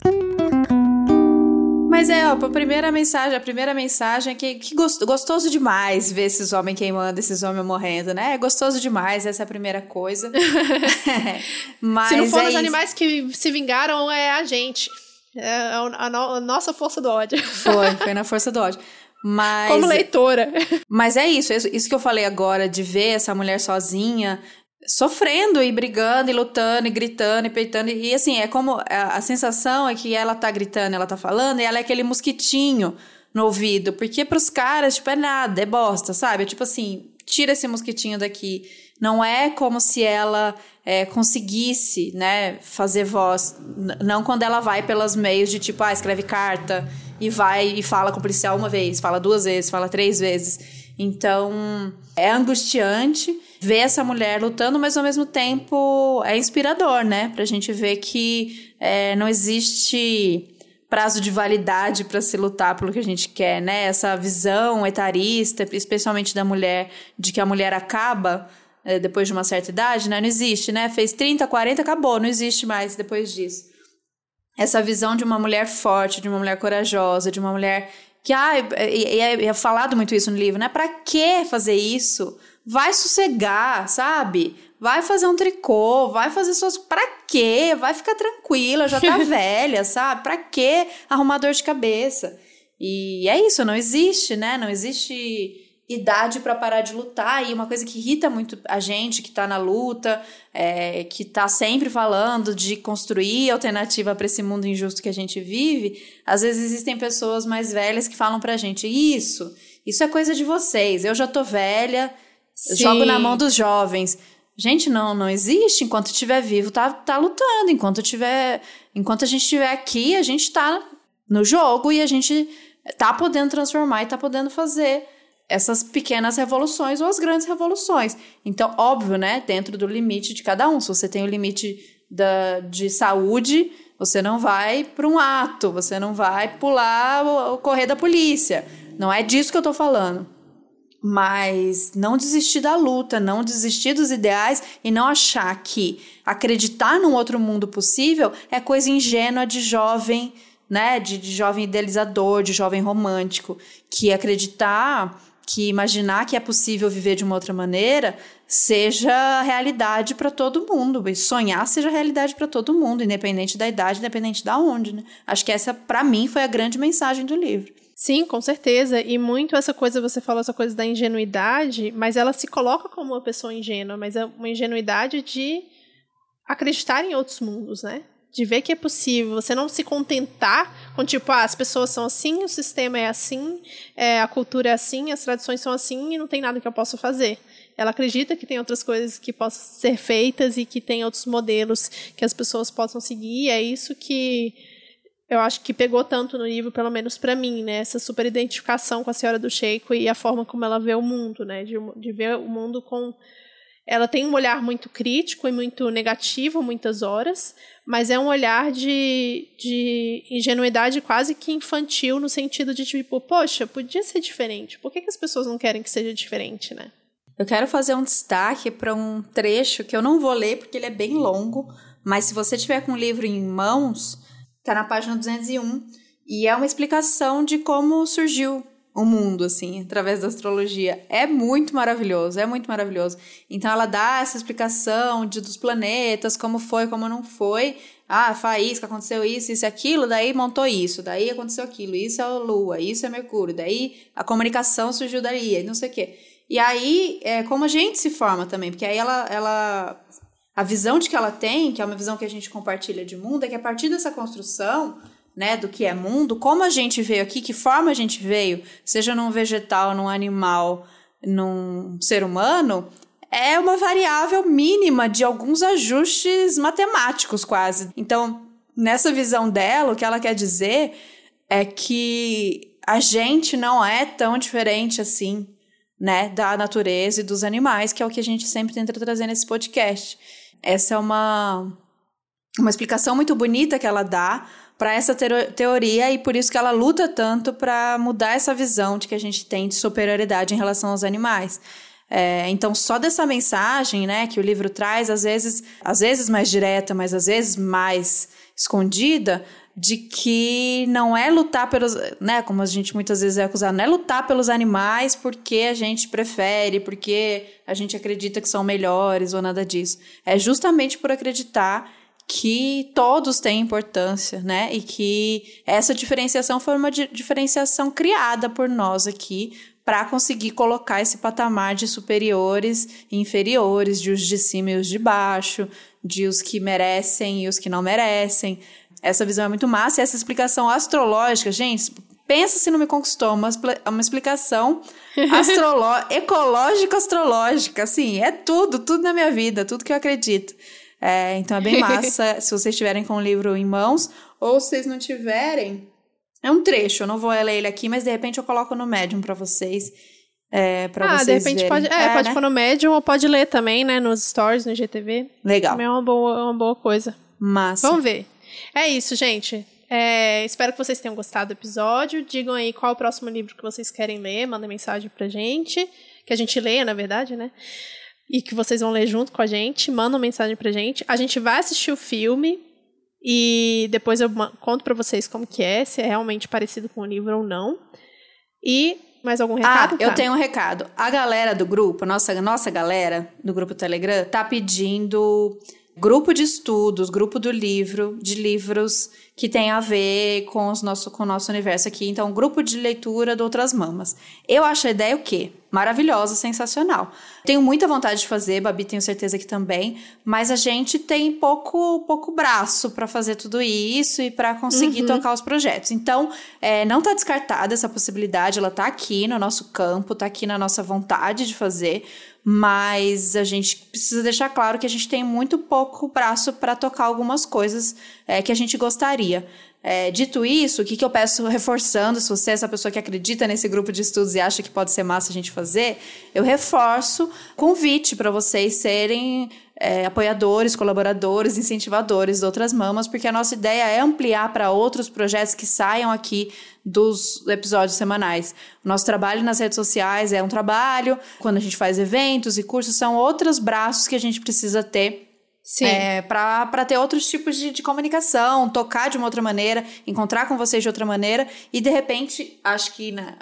Mas é, ó, a primeira mensagem, a primeira mensagem é que, que gostoso demais ver esses homens queimando, esses homens morrendo, né? É gostoso demais, essa é a primeira coisa. (laughs) (laughs)
Mas Se não for é os isso. animais que se vingaram, é a gente. É a, a, a nossa força do ódio.
Foi, (laughs) foi na força do ódio. Mas,
Como leitora.
Mas é isso, isso que eu falei agora, de ver essa mulher sozinha, sofrendo e brigando e lutando e gritando e peitando. E assim, é como a, a sensação é que ela tá gritando, ela tá falando, e ela é aquele mosquitinho no ouvido. Porque pros caras, tipo, é nada, é bosta, sabe? É tipo assim, tira esse mosquitinho daqui. Não é como se ela é, conseguisse, né, fazer voz. Não quando ela vai pelos meios de tipo, ah, escreve carta e vai e fala com o policial uma vez, fala duas vezes, fala três vezes. Então, é angustiante ver essa mulher lutando, mas ao mesmo tempo é inspirador, né? Pra gente ver que é, não existe prazo de validade para se lutar pelo que a gente quer, né? Essa visão etarista, especialmente da mulher, de que a mulher acaba é, depois de uma certa idade, né? Não existe, né? Fez 30, 40, acabou, não existe mais depois disso. Essa visão de uma mulher forte, de uma mulher corajosa, de uma mulher que, ah, e, é, é falado muito isso no livro, né? Pra que fazer isso? Vai sossegar, sabe? Vai fazer um tricô, vai fazer suas. Pra quê? Vai ficar tranquila, já tá (laughs) velha, sabe? Pra quê arrumar dor de cabeça? E é isso, não existe, né? Não existe idade para parar de lutar. E uma coisa que irrita muito a gente que tá na luta, é, que tá sempre falando de construir alternativa para esse mundo injusto que a gente vive, às vezes existem pessoas mais velhas que falam pra gente: Isso, isso é coisa de vocês. Eu já tô velha, jogo na mão dos jovens. Gente, não, não existe. Enquanto estiver vivo, tá, tá lutando. Enquanto tiver, enquanto a gente estiver aqui, a gente tá no jogo e a gente tá podendo transformar e tá podendo fazer essas pequenas revoluções ou as grandes revoluções. Então, óbvio, né, dentro do limite de cada um. Se você tem o limite da, de saúde, você não vai para um ato, você não vai pular o, o correr da polícia. Não é disso que eu estou falando. Mas não desistir da luta, não desistir dos ideais e não achar que acreditar num outro mundo possível é coisa ingênua de jovem, né? De, de jovem idealizador, de jovem romântico. Que acreditar que imaginar que é possível viver de uma outra maneira seja realidade para todo mundo. E sonhar seja realidade para todo mundo, independente da idade, independente da onde, né? Acho que essa, para mim, foi a grande mensagem do livro.
Sim, com certeza. E muito essa coisa, você falou essa coisa da ingenuidade, mas ela se coloca como uma pessoa ingênua, mas é uma ingenuidade de acreditar em outros mundos, né? de ver que é possível, você não se contentar com tipo, ah, as pessoas são assim, o sistema é assim, é, a cultura é assim, as tradições são assim e não tem nada que eu possa fazer. Ela acredita que tem outras coisas que possam ser feitas e que tem outros modelos que as pessoas possam seguir. E é isso que eu acho que pegou tanto no livro, pelo menos para mim, né? Essa super identificação com a senhora do Sheiko e a forma como ela vê o mundo, né? De, de ver o mundo com ela tem um olhar muito crítico e muito negativo muitas horas, mas é um olhar de, de ingenuidade quase que infantil, no sentido de tipo, poxa, podia ser diferente. Por que, que as pessoas não querem que seja diferente, né?
Eu quero fazer um destaque para um trecho que eu não vou ler porque ele é bem longo, mas se você tiver com o livro em mãos, está na página 201 e é uma explicação de como surgiu o mundo, assim, através da astrologia. É muito maravilhoso, é muito maravilhoso. Então ela dá essa explicação de, dos planetas, como foi, como não foi. Ah, faísca, aconteceu isso, isso e aquilo, daí montou isso, daí aconteceu aquilo, isso é a Lua, isso é Mercúrio, daí a comunicação surgiu daí, não sei o quê. E aí, é como a gente se forma também, porque aí ela, ela. A visão de que ela tem, que é uma visão que a gente compartilha de mundo, é que a partir dessa construção né, do que é mundo, como a gente veio aqui, que forma a gente veio, seja num vegetal, num animal, num ser humano, é uma variável mínima de alguns ajustes matemáticos quase. Então, nessa visão dela, o que ela quer dizer é que a gente não é tão diferente assim, né, da natureza e dos animais, que é o que a gente sempre tenta trazer nesse podcast. Essa é uma uma explicação muito bonita que ela dá para essa teoria e por isso que ela luta tanto para mudar essa visão de que a gente tem de superioridade em relação aos animais. É, então, só dessa mensagem, né, que o livro traz, às vezes, às vezes mais direta, mas às vezes mais escondida, de que não é lutar pelos, né, como a gente muitas vezes é acusado, não é lutar pelos animais porque a gente prefere, porque a gente acredita que são melhores ou nada disso. É justamente por acreditar que todos têm importância, né? E que essa diferenciação foi uma diferenciação criada por nós aqui para conseguir colocar esse patamar de superiores e inferiores, de os de cima e os de baixo, de os que merecem e os que não merecem. Essa visão é muito massa e essa explicação astrológica, gente, pensa se não me conquistou, uma, uma explicação (laughs) ecológica astrológica, assim, é tudo, tudo na minha vida, tudo que eu acredito. É, então é bem (laughs) massa se vocês estiverem com o livro em mãos, ou se vocês não tiverem, é um trecho, eu não vou ler ele aqui, mas de repente eu coloco no Medium para vocês. É, pra ah, vocês
de repente
verem.
pode, é, é, pode né? pôr no Medium ou pode ler também, né, nos stories, no GTV.
Legal.
Também é uma boa, uma boa coisa.
Massa.
Vamos ver. É isso, gente. É, espero que vocês tenham gostado do episódio. Digam aí qual o próximo livro que vocês querem ler, mandem mensagem pra gente. Que a gente leia, na verdade, né? E que vocês vão ler junto com a gente. Mandam mensagem pra gente. A gente vai assistir o filme. E depois eu conto pra vocês como que é, se é realmente parecido com o livro ou não. E mais algum recado?
Ah, eu tenho um recado. A galera do grupo, nossa, nossa galera do grupo Telegram, tá pedindo grupo de estudos, grupo do livro, de livros que tem a ver com, os nosso, com o nosso universo aqui. Então, grupo de leitura de outras mamas. Eu acho a ideia o quê? Maravilhosa, sensacional. Tenho muita vontade de fazer, Babi tenho certeza que também, mas a gente tem pouco, pouco braço para fazer tudo isso e para conseguir uhum. tocar os projetos. Então, é, não está descartada essa possibilidade, ela está aqui no nosso campo, está aqui na nossa vontade de fazer mas a gente precisa deixar claro que a gente tem muito pouco braço para tocar algumas coisas é, que a gente gostaria. É, dito isso, o que, que eu peço reforçando, se você é essa pessoa que acredita nesse grupo de estudos e acha que pode ser massa a gente fazer, eu reforço convite para vocês serem é, apoiadores, colaboradores, incentivadores de outras mamas, porque a nossa ideia é ampliar para outros projetos que saiam aqui dos episódios semanais. O nosso trabalho nas redes sociais é um trabalho, quando a gente faz eventos e cursos, são outros braços que a gente precisa ter
Sim. É,
para ter outros tipos de, de, comunicação, tocar de uma outra maneira, encontrar com vocês de outra maneira. E de repente, acho que né,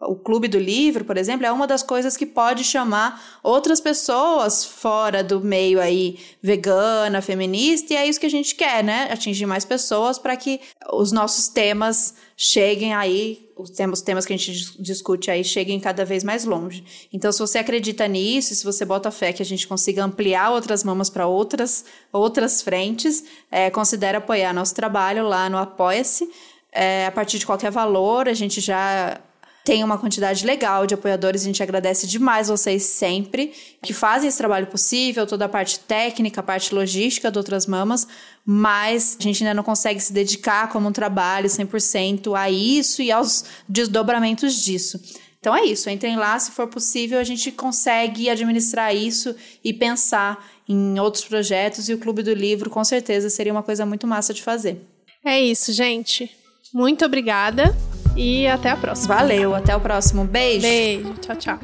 o Clube do Livro, por exemplo, é uma das coisas que pode chamar outras pessoas fora do meio aí vegana, feminista, e é isso que a gente quer, né? Atingir mais pessoas para que os nossos temas cheguem aí, os temas, temas que a gente discute aí cheguem cada vez mais longe. Então, se você acredita nisso, se você bota fé que a gente consiga ampliar outras mamas para outras, outras frentes, é, considere apoiar nosso trabalho lá no Apoia-se. É, a partir de qualquer valor, a gente já tem uma quantidade legal de apoiadores, a gente agradece demais vocês sempre, que fazem esse trabalho possível, toda a parte técnica, a parte logística de Outras Mamas, mas a gente ainda não consegue se dedicar como um trabalho 100% a isso e aos desdobramentos disso. Então é isso, entrem lá, se for possível, a gente consegue administrar isso e pensar em outros projetos e o Clube do Livro com certeza seria uma coisa muito massa de fazer.
É isso, gente. Muito obrigada. E até a próxima.
Valeu, até o próximo. Beijo.
Beijo, tchau, tchau.